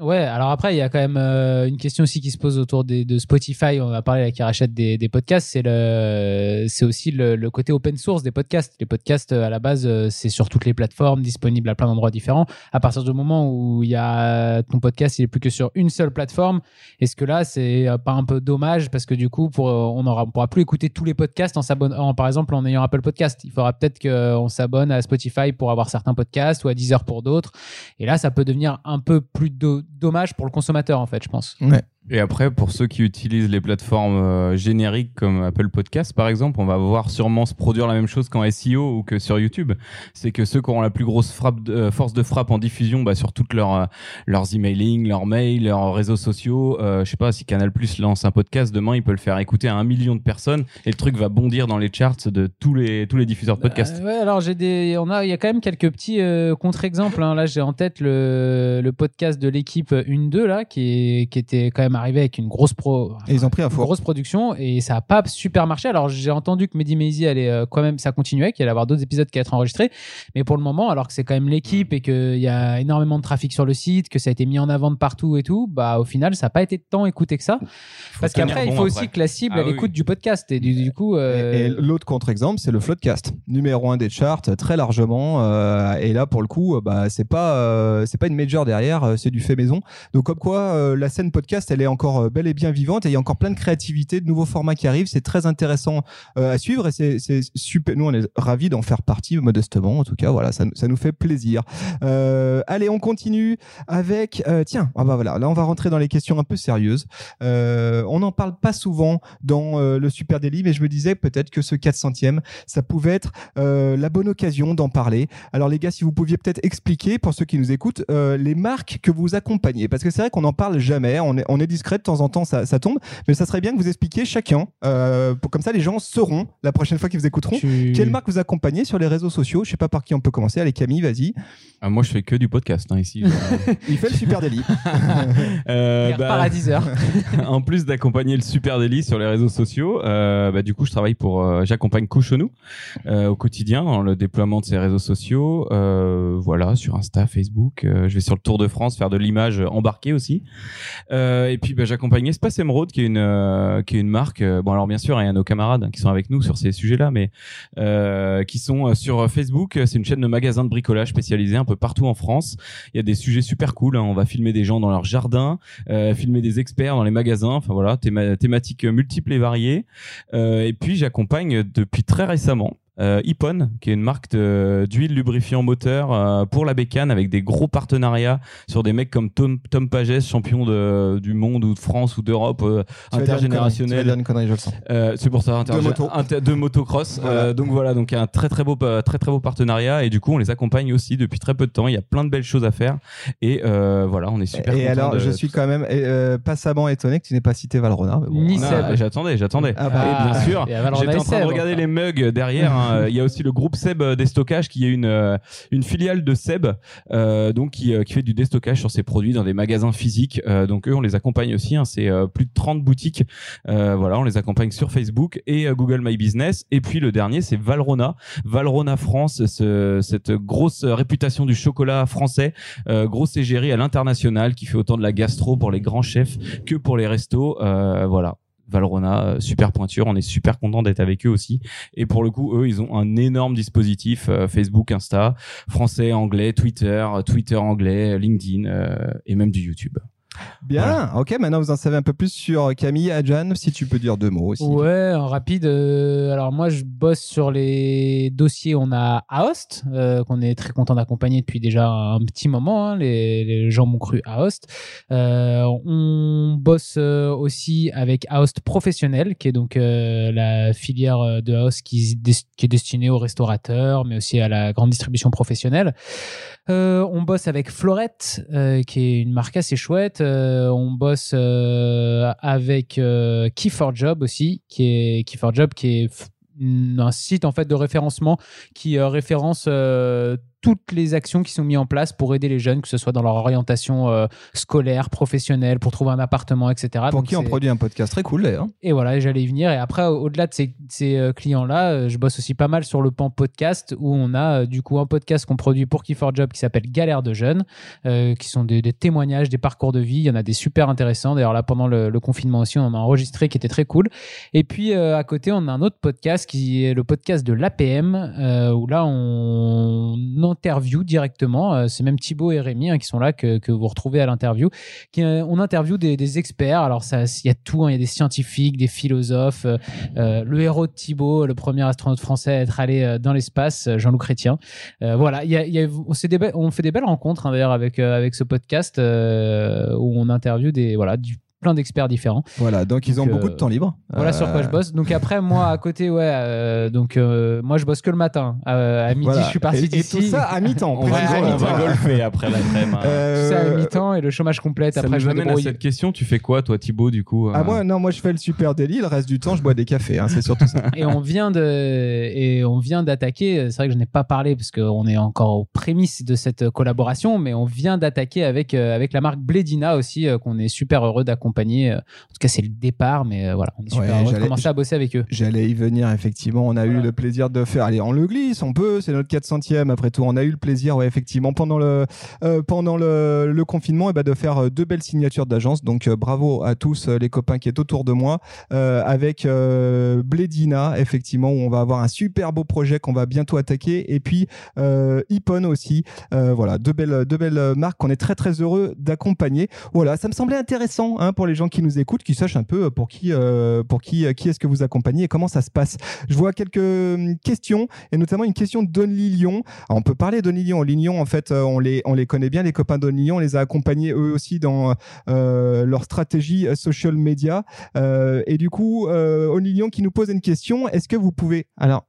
Speaker 2: Ouais, alors après, il y a quand même euh, une question aussi qui se pose autour de Spotify. On a parlé là, qui rachète des, podcasts. C'est le, c'est aussi le, côté open source des podcasts. Les podcasts, euh, à la base, euh, c'est sur toutes les plateformes, disponibles à plein d'endroits différents. À partir du moment où il y a ton podcast, il est plus que sur une seule plateforme. Est-ce que là, c'est pas un peu dommage parce que du coup, on aura, on pourra plus écouter tous les podcasts en s'abonnant, par exemple, en ayant Apple Podcast. Il faudra peut-être qu'on s'abonne à Spotify pour avoir certains podcasts ou à Deezer pour d'autres. Et là, ça peut devenir un peu plus do- dommage pour le consommateur, en fait, je pense.
Speaker 3: Et après, pour ceux qui utilisent les plateformes euh, génériques comme Apple Podcast, par exemple, on va voir sûrement se produire la même chose qu'en SEO ou que sur YouTube. C'est que ceux qui auront la plus grosse frappe de- euh, force de frappe en diffusion bah, sur toutes leurs, euh, leurs emailing, leurs mails, leurs réseaux sociaux, euh, je sais pas, si Canal Plus lance un podcast, demain, il peut le faire écouter à un million de personnes et le truc va bondir dans les charts de tous les, tous les diffuseurs de podcasts.
Speaker 2: Euh, ouais, alors j'ai des, on a, il y a quand même quelques petits euh, contre-exemples. hein. Là, j'ai en tête le, le podcast de l'équipe 1-2 là, qui, qui était quand même arrivé avec une grosse pro,
Speaker 1: Et ils ont pris un
Speaker 2: une grosse production et ça a pas super marché. Alors j'ai entendu que Mehdi Maizy allait euh, quand même, ça continuait, qu'il allait avoir d'autres épisodes qui allaient être enregistrés. Mais pour le moment, alors que c'est quand même l'équipe et qu'il y a énormément de trafic sur le site, que ça a été mis en avant de partout et tout, bah au final, ça n'a pas été tant écouté que ça. Parce qu'après, il faut
Speaker 3: après.
Speaker 2: aussi que la cible,
Speaker 3: Ah
Speaker 2: elle
Speaker 3: oui,
Speaker 2: écoute
Speaker 3: oui.
Speaker 2: du podcast et du, du coup. euh,
Speaker 1: Et, et l'autre contre-exemple, c'est le Floodcast, numéro un des charts très largement. euh, et là, pour le coup, bah, c'est pas euh, c'est pas une major derrière, c'est du fait maison. Donc comme quoi, euh, la scène podcast, elle est encore euh, bel et bien vivante et il y a encore plein de créativité, de nouveaux formats qui arrivent. C'est très intéressant euh, à suivre et c'est super. Nous, on est ravis d'en faire partie modestement. En tout cas, voilà, ça, nous- fait plaisir. Euh, allez, on continue avec. tiens, ah bah voilà, là, on va rentrer dans les questions un peu sérieuses. On n'en parle pas souvent dans le Super Daily, mais je me disais peut-être que ce 400e, ça pouvait être la bonne occasion d'en parler. Alors les gars, si vous pouviez peut-être expliquer pour ceux qui nous écoutent les marques que vous accompagnez, parce que c'est vrai qu'on n'en parle jamais. On est, on est discret de temps en temps, ça, ça tombe, mais ça serait bien que vous expliquiez chacun, euh, pour, comme ça les gens sauront la prochaine fois qu'ils vous écouteront.
Speaker 2: tu-
Speaker 1: Quelle marque vous accompagnez sur les réseaux sociaux Je sais pas par qui on peut commencer. Allez Camille, vas-y.
Speaker 3: Ah, moi, je fais que du podcast hein, ici.
Speaker 1: Il fait le Super Daily.
Speaker 3: Euh,
Speaker 2: Il
Speaker 3: bah,
Speaker 2: repart à 10h.
Speaker 3: en plus d'accompagner le Super Daily sur les réseaux sociaux, euh, bah, du coup, je travaille pour, euh, j'accompagne Cochonou euh, au quotidien dans le déploiement de ses réseaux sociaux. Euh, voilà, sur Insta, Facebook. Euh, je vais sur le Tour de France faire de l'image embarquée aussi. Euh, et puis, bah, j'accompagne Espace Emeraude, qui est une, euh, qui est une marque. euh, bon, alors bien sûr, il y a nos camarades hein, qui sont avec nous sur ces sujets-là, mais euh, qui sont euh, sur Facebook. C'est une chaîne de magasins de bricolage spécialisée un peu partout en France. Il y a des sujets super cool. hein. On va filmer des gens dans leur jardin, euh, filmer des experts dans les magasins. Enfin voilà, théma- thématiques multiples et variées. Euh, et puis j'accompagne depuis très récemment euh, Ippon, qui est une marque de- d'huile lubrifiant moteur euh, pour la bécane avec des gros partenariats sur des mecs comme Tom, Tom Pages, champion de, du monde ou de France ou d'Europe euh, intergénérationnel. Euh, c'est pour ça, intergé-
Speaker 1: moto.
Speaker 3: inter- de motocross.
Speaker 1: Voilà.
Speaker 3: Euh, donc voilà, donc un très très beau, très très beau partenariat et du coup on les accompagne aussi depuis très peu de temps. Il y a plein de belles choses à faire et euh, voilà, on est super.
Speaker 1: Et alors,
Speaker 3: de
Speaker 1: je suis quand même euh, passablement étonné que tu n'aies pas cité Valrona. bon.
Speaker 2: Ni
Speaker 3: Ah,
Speaker 2: Seb.
Speaker 3: J'attendais, j'attendais.
Speaker 1: Ah bah,
Speaker 3: et bien sûr, j'étais en train de regarder
Speaker 2: enfin.
Speaker 3: les mugs derrière. hein. Il y a aussi le groupe Seb euh, Déstockage qui est une euh, une filiale de Seb, euh, donc qui, euh, qui fait du déstockage sur ses produits dans des magasins physiques. Euh, donc eux, on les accompagne aussi. hein. C'est euh, plus de 30 boutiques. Euh, voilà, on les accompagne sur Facebook et euh, Google My Business. Et puis le dernier, c'est Valrona. Valrona France, ce- cette grosse réputation du chocolat français, euh, grosse égérie à l'international qui fait autant de la gastro pour les grands chefs que pour les restos. Euh, voilà. Valrona, euh, super pointure, on est super content d'être avec eux aussi. Et pour le coup, eux, ils ont un énorme dispositif euh, Facebook, Insta, français, anglais, Twitter, euh, Twitter anglais, LinkedIn euh, et même du YouTube.
Speaker 1: Bien, ok, maintenant vous en savez un peu plus sur Camille, Adjan, si tu peux dire deux mots aussi.
Speaker 2: Ouais, en rapide. euh, alors moi, je bosse sur les dossiers. On a Aost, euh, qu'on est très content d'accompagner depuis déjà un petit moment. hein, les, les gens m'ont cru Aost. Euh, on bosse euh, aussi avec Aost Professionnel, qui est donc euh, la filière euh, de Aost qui est destinée aux restaurateurs, mais aussi à la grande distribution professionnelle. Euh, on bosse avec Florette, euh, qui est une marque assez chouette. Euh, on bosse avec euh, Key4Job aussi, qui est Key4Job, qui est un site en fait de référencement qui référence toutes les actions qui sont mises en place pour aider les jeunes, que ce soit dans leur orientation euh, scolaire, professionnelle, pour trouver un appartement, etc.
Speaker 1: Pour
Speaker 2: Donc,
Speaker 1: qui on produit un podcast très cool d'ailleurs.
Speaker 2: et voilà, j'allais y venir. Et après, au- au-delà de ces, ces, euh, clients-là, euh, je bosse aussi pas mal sur le pan podcast où on a du coup un podcast qu'on produit pour Key4Job qui s'appelle Galère de jeunes, euh, qui sont des, des témoignages, des parcours de vie. Il y en a des super intéressants. D'ailleurs, là, pendant le, le confinement aussi, on en a enregistré qui était très cool. Et puis, euh, à côté, on a un autre podcast qui est le podcast de l'APM où là, on interview directement. euh, C'est même Thibaut et Rémi hein, qui sont là que, vous retrouvez à l'interview. Euh, on interview des, experts. Alors, il y a tout. hein. Il y a des scientifiques, des philosophes. euh, le héros de Thibaut, le premier astronaute français à être allé dans l'espace, Jean-Loup Chrétien. Voilà, il y y a- on, fait des belles rencontres hein, d'ailleurs avec, avec ce podcast où on interview des, voilà, du, plein d'experts différents.
Speaker 1: Voilà, donc ils ont beaucoup
Speaker 2: euh,
Speaker 1: de temps libre.
Speaker 2: Voilà sur quoi
Speaker 1: Euh,
Speaker 2: je bosse. Donc après, moi, à côté, ouais, euh, donc euh, moi, je bosse que le matin. Euh, à midi,
Speaker 1: voilà.
Speaker 2: je suis parti
Speaker 1: Et- et,
Speaker 2: d'ici.
Speaker 1: tout ça à mi-temps.
Speaker 3: On va,
Speaker 1: précisons-le.
Speaker 2: à
Speaker 3: on va golfer après la crème.
Speaker 1: Euh,
Speaker 2: Tout ça à mi-temps et le chômage complet.
Speaker 3: Ça
Speaker 2: après,
Speaker 3: nous
Speaker 2: je
Speaker 3: amène à cette question. Tu fais quoi, toi, Thibaut, du coup
Speaker 1: Ah
Speaker 3: euh,
Speaker 1: moi non moi je fais le super délit le reste du temps je bois des cafés hein, c'est surtout ça.
Speaker 2: et on vient de et on vient d'attaquer c'est vrai que je n'ai pas parlé parce qu'on est encore aux prémices de cette collaboration mais on vient d'attaquer avec euh, avec la marque Bledina aussi euh, qu'on est super heureux d'accompagner Euh, en tout cas c'est le départ mais euh, voilà on est super
Speaker 1: Ouais,
Speaker 2: heureux de
Speaker 1: j'allais-
Speaker 2: commencer à bosser avec eux.
Speaker 1: J'allais y venir effectivement. On a eu le plaisir de faire allez on le glisse on peut c'est notre 400e après tout. On a eu le plaisir ouais effectivement pendant le euh, pendant le, le confinement et ben de faire deux belles signatures d'agence. Donc euh, bravo à tous les copains qui est autour de moi euh, avec Bledina effectivement où on va avoir un super beau projet qu'on va bientôt attaquer. Et puis Ipon aussi. Voilà deux belles deux belles marques qu'on est très très heureux d'accompagner. Voilà ça me semblait intéressant hein, pour les gens qui nous écoutent qui sachent un peu pour qui euh, pour qui qui est-ce que vous accompagnez et comment ça se passe. Je vois quelques hum, questions et notamment une question d'Only Lyon on peut parler d'Only Lyon Lyon en fait euh, on les on les connaît bien les copains d'Only Lyon on les a accompagnés eux aussi dans euh, leur stratégie euh, social media. Euh, et du coup euh, Only Lyon qui nous pose une question. Est-ce que vous pouvez alors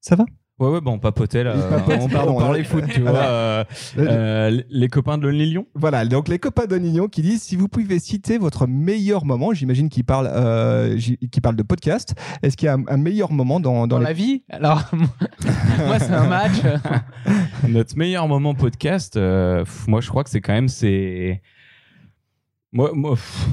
Speaker 1: ça va?
Speaker 3: Ouais, ouais, bon, on papotait là.
Speaker 1: Papote,
Speaker 3: on,
Speaker 1: pardon,
Speaker 3: on parlait foot, tu vois.
Speaker 1: Voilà.
Speaker 3: euh, euh, les copains de Lonely Lyon.
Speaker 1: Voilà, donc les copains d'Only Lyon qui disent si vous pouvez citer votre meilleur moment, j'imagine qu'ils parlent, euh, parlent de podcast. Est-ce qu'il y a un, un meilleur moment dans, dans
Speaker 2: dans
Speaker 1: les...
Speaker 2: la vie alors moi c'est un match
Speaker 3: Notre meilleur moment podcast, euh, pff, moi je crois que c'est quand même c'est. Moi, moi, pff,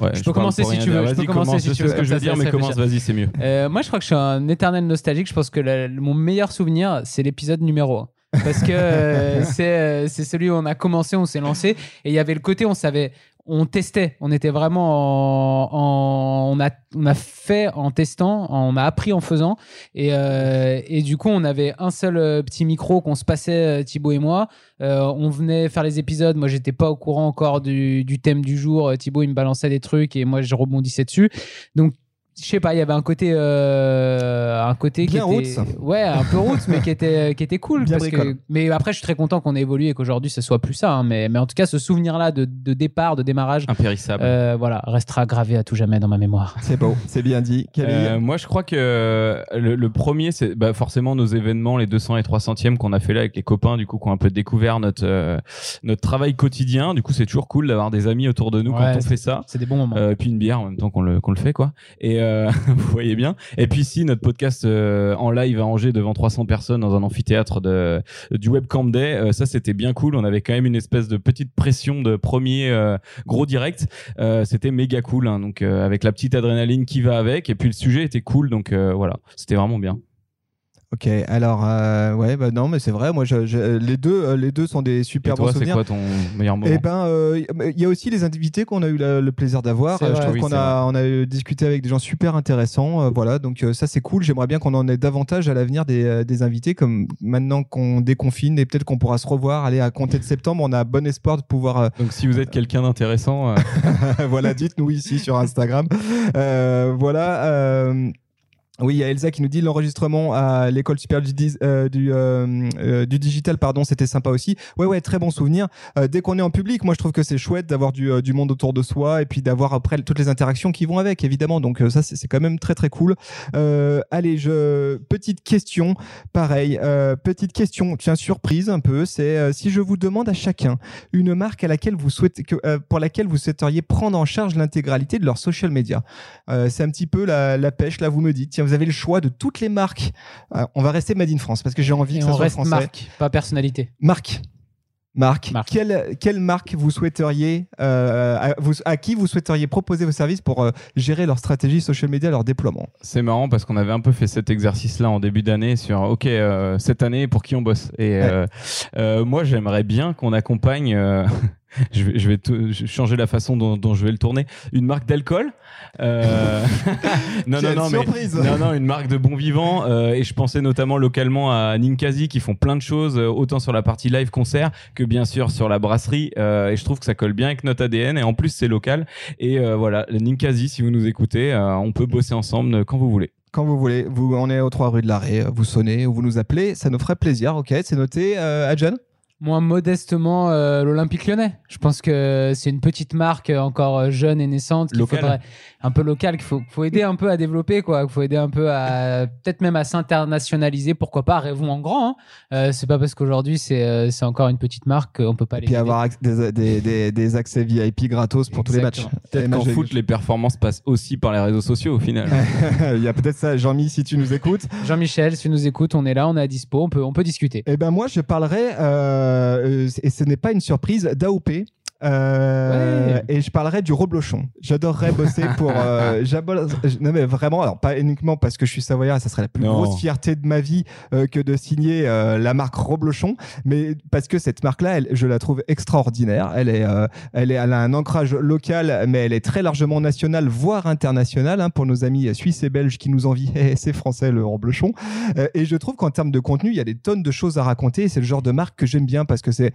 Speaker 3: ouais,
Speaker 2: Je peux commencer si tu veux, je peux commencer
Speaker 3: commence,
Speaker 2: si tu veux,
Speaker 3: ce que je veux dire, mais commence, vas-y, c'est mieux.
Speaker 2: Euh, moi, je crois que je suis un éternel nostalgique. Je pense que la- mon meilleur souvenir, c'est l'épisode numéro 1. Parce que euh, c'est euh, c'est celui où on a commencé, on s'est lancé. Et il y avait le côté, on savait, on testait. On était vraiment en. en- on, a, on a fait en testant, on a appris en faisant. Et, euh, et du coup, on avait un seul euh, petit micro qu'on se passait, euh, Thibaut et moi. Euh, on venait faire les épisodes. Moi, j'étais pas au courant encore du, du thème du jour. Euh, Thibaut, il me balançait des trucs et moi, je rebondissais dessus. Donc, je sais pas, il y avait un côté, euh, un côté
Speaker 1: Bien
Speaker 2: qui était,
Speaker 1: roots.
Speaker 2: ouais, un peu roots, mais qui était, qui était cool.
Speaker 1: Bien
Speaker 2: parce que,
Speaker 1: bricole.
Speaker 2: mais après, je suis très content qu'on ait évolué et qu'aujourd'hui, ce soit plus ça. hein. mais, mais en tout cas, ce souvenir-là de, de départ, de démarrage,
Speaker 3: Impérissable.
Speaker 2: euh, voilà, restera gravé à tout jamais dans ma mémoire.
Speaker 1: C'est beau, c'est bien dit.
Speaker 3: Euh, moi, je crois que le, le premier, c'est bah, forcément nos événements, les 200 et 300e qu'on a fait là avec les copains, du coup, qui ont un peu découvert notre euh, notre travail quotidien. Du coup, c'est toujours cool d'avoir des amis autour de nous
Speaker 2: Ouais,
Speaker 3: quand on fait ça.
Speaker 2: C'est des bons moments.
Speaker 3: Euh, et puis une bière en même temps qu'on le, qu'on le fait quoi. Et euh, vous voyez bien. Et puis si notre podcast euh, en live à Angers devant 300 personnes dans un amphithéâtre de du Webcam Day, euh, ça c'était bien cool. On avait quand même une espèce de petite pression de premier gros direct. C'était méga cool. hein. donc avec la petite adrénaline qui va avec. Et puis le sujet était cool. Donc voilà, c'était vraiment bien.
Speaker 1: Ok, alors euh, ouais, bah non, mais c'est vrai. Moi, je- je- les deux, euh, les deux sont des
Speaker 3: Et
Speaker 1: super bons
Speaker 3: toi, c'est quoi ton meilleur moment
Speaker 1: Eh ben, euh, il y a aussi les invités qu'on a eu la- le plaisir d'avoir. Euh, Je
Speaker 2: vrai.
Speaker 1: trouve
Speaker 3: Oui,
Speaker 1: qu'on a, on a discuté avec des gens super intéressants. euh, voilà, donc euh, ça c'est cool. J'aimerais bien qu'on en ait davantage à l'avenir des, euh, des invités, comme maintenant qu'on déconfine et peut-être qu'on pourra se revoir. Allez, à compter de septembre, on a bon espoir de pouvoir. euh,
Speaker 3: Donc si vous êtes quelqu'un d'intéressant, euh,
Speaker 1: voilà, dites-nous ici sur Instagram. Euh, voilà. Oui, il y a Elsa qui nous dit l'enregistrement à l'école supérieure du, euh, du, euh, euh, du digital, pardon, c'était sympa aussi. Ouais, ouais, très bon souvenir. Dès qu'on est en public, moi je trouve que c'est chouette d'avoir du, du monde autour de soi et puis d'avoir après toutes les interactions qui vont avec, évidemment. Donc ça, c'est quand même très très cool. Allez, je petite question, pareil, petite question, tiens surprise un peu. C'est si je vous demande à chacun une marque à laquelle vous souhaitez que, pour laquelle vous souhaiteriez prendre en charge l'intégralité de leur social media. C'est un petit peu la, la pêche. Là, vous me dites, tiens, vous avez le choix de toutes les marques. Euh, on va rester Made in France parce que j'ai envie
Speaker 2: Et
Speaker 1: que ça
Speaker 2: on
Speaker 1: soit
Speaker 2: reste
Speaker 1: français.
Speaker 2: marque, pas personnalité.
Speaker 1: Marque. Marque.
Speaker 2: Marque.
Speaker 1: Quelle, quelle marque vous souhaiteriez, euh, à, vous- à qui vous souhaiteriez proposer vos services pour euh, gérer leur stratégie social media, leur déploiement?
Speaker 3: C'est marrant parce qu'on avait un peu fait cet exercice-là en début d'année sur OK euh, cette année pour qui on bosse? Et euh, euh, moi j'aimerais bien qu'on accompagne. je vais, je vais tout- je vais changer la façon dont, dont je vais le tourner. Une marque d'alcool. Euh, non, non, non, mais
Speaker 1: surprise
Speaker 3: non, non, une marque de bon vivant. euh, et je pensais notamment localement à Ninkasi qui font plein de choses, euh, autant sur la partie live concert que bien sûr sur la brasserie. Euh, et je trouve que ça colle bien avec notre ADN. Et en plus, c'est local. Et voilà, Ninkasi, si vous nous écoutez, on peut bosser ensemble quand vous voulez.
Speaker 1: Quand vous voulez. Vous, on est aux 3 rue de l'Arrêt. Vous sonnez ou vous nous appelez. Ça nous ferait plaisir. Ok, c'est noté. Euh, Adjan?
Speaker 2: Moi, modestement, euh, l'Olympique lyonnais. Je pense que c'est une petite marque euh, encore euh, jeune et naissante qu'il faudrait un peu locale qu'il faut, qu'il faut aider un peu à développer, quoi. Qu'il faut aider un peu à peut-être même à s'internationaliser. Pourquoi pas Rêvons en grand. Hein. Euh, c'est pas parce qu'aujourd'hui c'est euh, c'est encore une petite marque qu'on peut pas
Speaker 1: Et
Speaker 2: les
Speaker 1: puis
Speaker 2: aider.
Speaker 1: avoir acc- des, des, des, des accès VIP gratos pour tous les matchs.
Speaker 3: Peut-être
Speaker 1: Et
Speaker 3: qu'en foot, les performances passent aussi par les réseaux sociaux au final.
Speaker 1: Il y a peut-être ça. Jean-Mi, si tu nous écoutes.
Speaker 2: Jean-Michel, si tu nous écoutes, on est là, on est à dispo, on peut on peut discuter.
Speaker 1: Eh ben moi, je parlerai, euh, et ce n'est pas une surprise, d'AOP. Euh,
Speaker 2: Ouais.
Speaker 1: Et je parlerai du reblochon. J'adorerais bosser pour. Euh, non mais vraiment, alors pas uniquement parce que je suis savoyard, ça serait la plus
Speaker 3: Non.
Speaker 1: grosse fierté de ma vie euh, que de signer euh, la marque Reblochon, mais parce que cette marque-là, je la trouve extraordinaire. Elle est, elle est, elle a un ancrage local, mais elle est très largement nationale, voire internationale, hein, pour nos amis suisses et belges qui nous envient. C'est français le Reblochon. Euh, et je trouve qu'en termes de contenu, il y a des tonnes de choses à raconter. et C'est le genre de marque que j'aime bien parce que c'est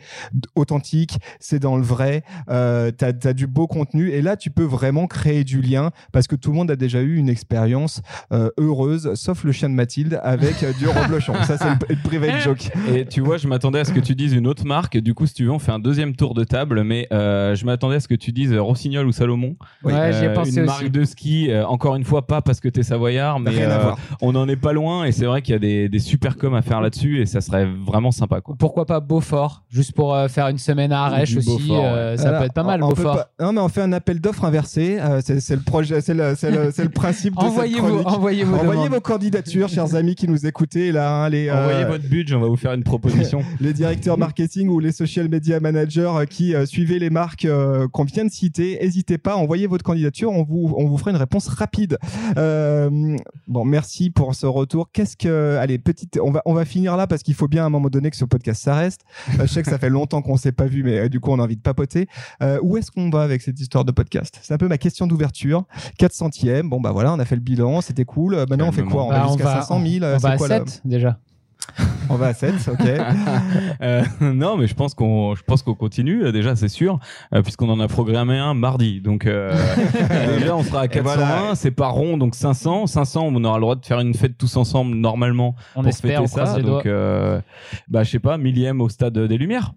Speaker 1: authentique, c'est dans le vrai, euh, t'as as du beau contenu. Et là, tu peux vraiment créer du lien parce que tout le monde a déjà eu une expérience euh, heureuse, sauf le chien de Mathilde, avec euh, du reblochon. Ça, c'est le, le private joke.
Speaker 3: Et tu vois, je m'attendais à ce que tu dises une autre marque. Du coup, si tu veux, on fait un deuxième tour de table. Mais euh, je m'attendais à ce que tu dises Rossignol ou Salomon.
Speaker 1: Oui.
Speaker 2: Ouais, j'y ai
Speaker 3: Euh,
Speaker 2: pensé
Speaker 3: une
Speaker 2: aussi.
Speaker 3: marque de ski. euh, encore une fois, pas parce que t'es savoyard, mais euh, on n'en est pas loin. Et c'est vrai qu'il y a des, des super coms à faire là-dessus. Et ça serait vraiment sympa, quoi.
Speaker 2: Pourquoi pas Beaufort, juste pour euh, faire une semaine à Arèche aussi,
Speaker 3: Beaufort,
Speaker 2: euh, ça
Speaker 1: Alors,
Speaker 2: peut être pas mal
Speaker 1: on-
Speaker 2: Beaufort.
Speaker 1: pas- Non, mais on fait un appel d'offres inversé. euh, c'est le projet, c'est le, c'est le, c'est le principe de cette
Speaker 2: Envoyez vos,
Speaker 1: chronique.
Speaker 2: envoyez vos
Speaker 1: Envoyez
Speaker 2: demandes.
Speaker 1: vos candidatures, chers amis qui nous écoutez là, hein, les, euh,
Speaker 3: Envoyez votre budget, on va vous faire une proposition.
Speaker 1: les directeurs marketing ou les social media managers euh, qui euh, suivez les marques euh, qu'on vient de citer, n'hésitez pas, envoyez votre candidature, on vous, on vous fera une réponse rapide. Euh, bon, merci pour ce retour. Qu'est-ce que, allez, petite, on va, on va finir là parce qu'il faut bien à un moment donné que ce podcast ça reste. Euh, je sais que ça fait longtemps qu'on s'est pas vu, mais euh, du coup on a envie de papoter. Euh, où est-ce qu'on va avec cette histoire de podcast? C'est un peu ma question d'ouverture. 400e, bon bah voilà, on a fait le bilan, c'était cool. Euh, maintenant on fait quoi? On va
Speaker 2: Bah, on
Speaker 1: jusqu'à
Speaker 2: va-
Speaker 1: 500 000. euh,
Speaker 2: On va à
Speaker 1: quoi, là
Speaker 2: 7 déjà.
Speaker 1: On va à 7, ok.
Speaker 3: Euh, non, mais je pense qu'on, je pense qu'on continue. euh, Déjà, c'est sûr, euh, puisqu'on en a programmé un mardi. Donc euh, déjà, on sera à 401.
Speaker 1: voilà.
Speaker 3: C'est pas rond, donc 500. 500, on aura le droit de faire une fête tous ensemble normalement
Speaker 2: On
Speaker 3: pour
Speaker 2: espère,
Speaker 3: fêter ça. Donc, euh, bah, je sais pas, millième au stade des Lumières.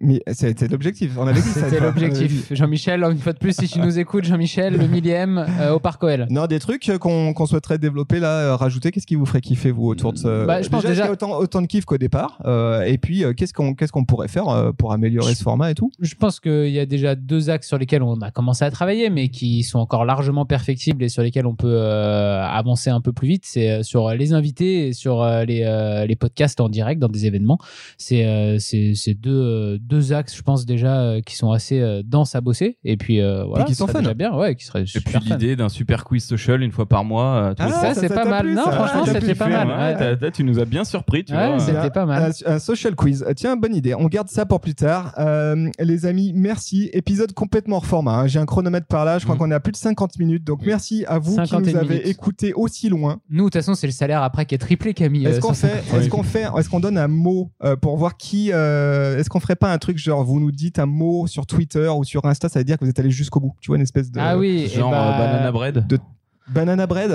Speaker 1: Mais c'était l'objectif. On avait dit ça.
Speaker 2: C'était l'objectif. Jean-Michel, une fois de plus, si tu nous écoutes, Jean-Michel, le millième euh, au Parc OL.
Speaker 1: Non, des trucs qu'on qu'on souhaiterait développer là, euh, rajouter. Qu'est-ce qui vous ferait kiffer vous autour de ce
Speaker 2: Bah, je pense déjà-
Speaker 1: qu'il y a autant, autant de kiff qu'au départ. Euh, et puis, euh, qu'est-ce qu'on qu'est-ce qu'on pourrait faire euh, pour améliorer ce format et tout?
Speaker 2: Je pense qu'il y a déjà deux axes sur lesquels on a commencé à travailler, mais qui sont encore largement perfectibles et sur lesquels on peut euh, avancer un peu plus vite. C'est euh, sur les invités et sur euh, les, euh, les podcasts en direct dans des événements. C'est euh, c'est c'est deux, euh, deux axes, je pense, déjà euh, qui sont assez euh, denses à bosser. Et puis, euh, voilà.
Speaker 1: qui sont fun.
Speaker 2: déjà bien, ouais, qui serait
Speaker 3: Et puis l'idée d'un super quiz social une fois par mois. euh,
Speaker 1: Ah,
Speaker 2: ça, c'est pas mal.
Speaker 1: plu,
Speaker 2: non,
Speaker 1: ça
Speaker 2: franchement, c'était pas mal.
Speaker 3: Ouais, tu nous as bien surpris, tu
Speaker 2: Ouais,
Speaker 3: vois.
Speaker 2: c'est- C'était
Speaker 1: Un-
Speaker 2: pas mal.
Speaker 1: Un, un social quiz. Tiens, bonne idée. On garde ça pour plus tard. Euh, les amis, merci. Épisode complètement hors format. hein. J'ai un chronomètre par là. Je crois
Speaker 3: Mhm.
Speaker 1: qu'on est à plus de 50 minutes. Donc merci à vous qui
Speaker 2: 51
Speaker 1: nous avez écoutés aussi loin.
Speaker 2: Nous, de toute façon, c'est le salaire après qui est triplé, Camille.
Speaker 1: Est-ce qu'on fait, est-ce qu'on fait, est-ce qu'on donne un mot pour voir qui, est-ce qu'on ferait pas un truc genre vous nous dites un mot sur Twitter ou sur Insta, ça veut dire que vous êtes allé jusqu'au bout. Tu vois une espèce de
Speaker 2: Ah oui, et
Speaker 3: Genre
Speaker 2: bah,
Speaker 3: euh, banana bread.
Speaker 1: de- banana bread.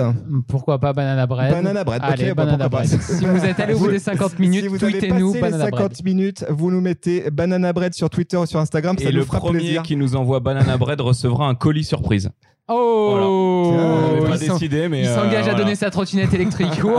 Speaker 2: Pourquoi pas banana bread
Speaker 1: Banana bread. ok,
Speaker 2: Allez,
Speaker 1: bah,
Speaker 2: banana bread. Si vous êtes allé au bout des 50 minutes,
Speaker 1: si
Speaker 2: tweetez-nous
Speaker 1: les
Speaker 2: banana
Speaker 1: 50
Speaker 2: bread.
Speaker 1: minutes, vous nous mettez banana bread sur Twitter ou sur Instagram, ça
Speaker 3: Et
Speaker 1: nous
Speaker 3: le
Speaker 1: fera
Speaker 3: premier
Speaker 1: plaisir.
Speaker 3: qui nous envoie banana bread recevra un colis surprise.
Speaker 2: Oh
Speaker 1: Voilà.
Speaker 3: Pas
Speaker 2: il s'en-
Speaker 3: décidé, mais
Speaker 2: il
Speaker 3: euh,
Speaker 2: s'engage à
Speaker 3: voilà.
Speaker 2: donner sa trottinette électrique.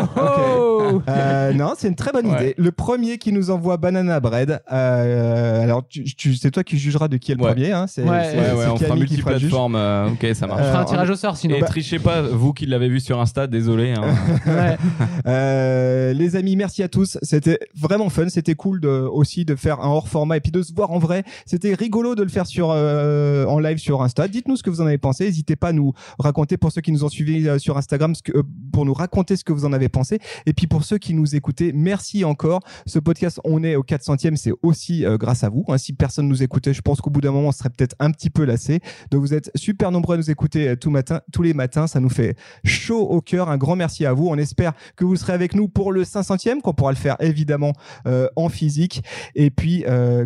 Speaker 1: Euh, non, c'est une très bonne
Speaker 3: Ouais.
Speaker 1: idée. Le premier qui nous envoie Banana Bread, euh, alors tu, tu- c'est toi qui jugeras de qui est le
Speaker 3: Ouais.
Speaker 1: premier. Hein, c'est,
Speaker 2: Ouais.
Speaker 3: on fera multiplateforme. euh, ok, ça marche.
Speaker 2: On fera
Speaker 1: Euh,
Speaker 2: un tirage au sort sinon.
Speaker 3: Et trichez pas, vous qui l'avez vu sur Insta, désolé. hein.
Speaker 1: Euh, les amis, merci à tous. C'était vraiment fun. C'était cool de, aussi de faire un hors format et puis de se voir en vrai. C'était rigolo de le faire sur euh, en live sur Insta. Dites-nous ce que vous en avez pensé. N'hésitez pas nous raconter pour ceux qui nous ont suivis euh, sur Instagram, ce que, euh, pour nous raconter ce que vous en avez pensé. Et puis pour ceux qui nous écoutez, merci encore. Ce podcast, on est au 400e, c'est aussi euh, grâce à vous. hein. Si personne nous écoutait, je pense qu'au bout d'un moment, on serait peut-être un petit peu lassé. Donc vous êtes super nombreux à nous écouter tout matin, tous les matins. Ça nous fait chaud au cœur. Un grand merci à vous. On espère que vous serez avec nous pour le 500e, qu'on pourra le faire évidemment en physique. Et puis, un,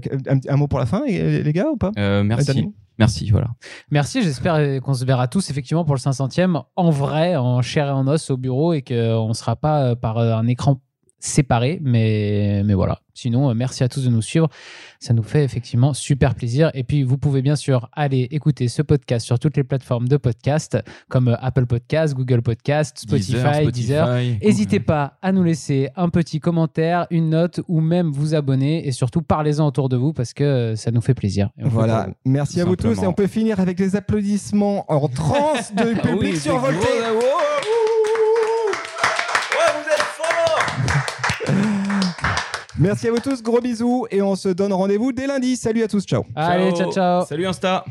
Speaker 1: un mot pour la fin, les gars, ou pas?
Speaker 3: Merci. Merci, voilà.
Speaker 2: Merci, j'espère qu'on se verra tous effectivement pour le 500e en vrai, en chair et en os au bureau et qu'on ne sera pas euh, par euh, un écran séparé. Mais, mais voilà. Sinon, euh, merci à tous de nous suivre. Ça nous fait effectivement super plaisir. Et puis, vous pouvez bien sûr aller écouter ce podcast sur toutes les plateformes de podcast comme euh, Apple Podcast, Google Podcast, Spotify, Deezer. N'hésitez pas à nous laisser un petit commentaire, une note ou même vous abonner et surtout parlez-en autour de vous parce que euh, ça nous fait plaisir. Et
Speaker 1: Voilà, merci à vous tous et on peut finir avec les applaudissements en transe de
Speaker 3: Ah
Speaker 1: public
Speaker 3: oui,
Speaker 1: survolté.
Speaker 3: des gros-
Speaker 7: Ouais, vous êtes forts
Speaker 1: Merci à vous tous, gros bisous et on se donne rendez-vous dès lundi. Salut à tous, ciao.
Speaker 2: Allez, ciao, ciao.
Speaker 3: Salut Insta.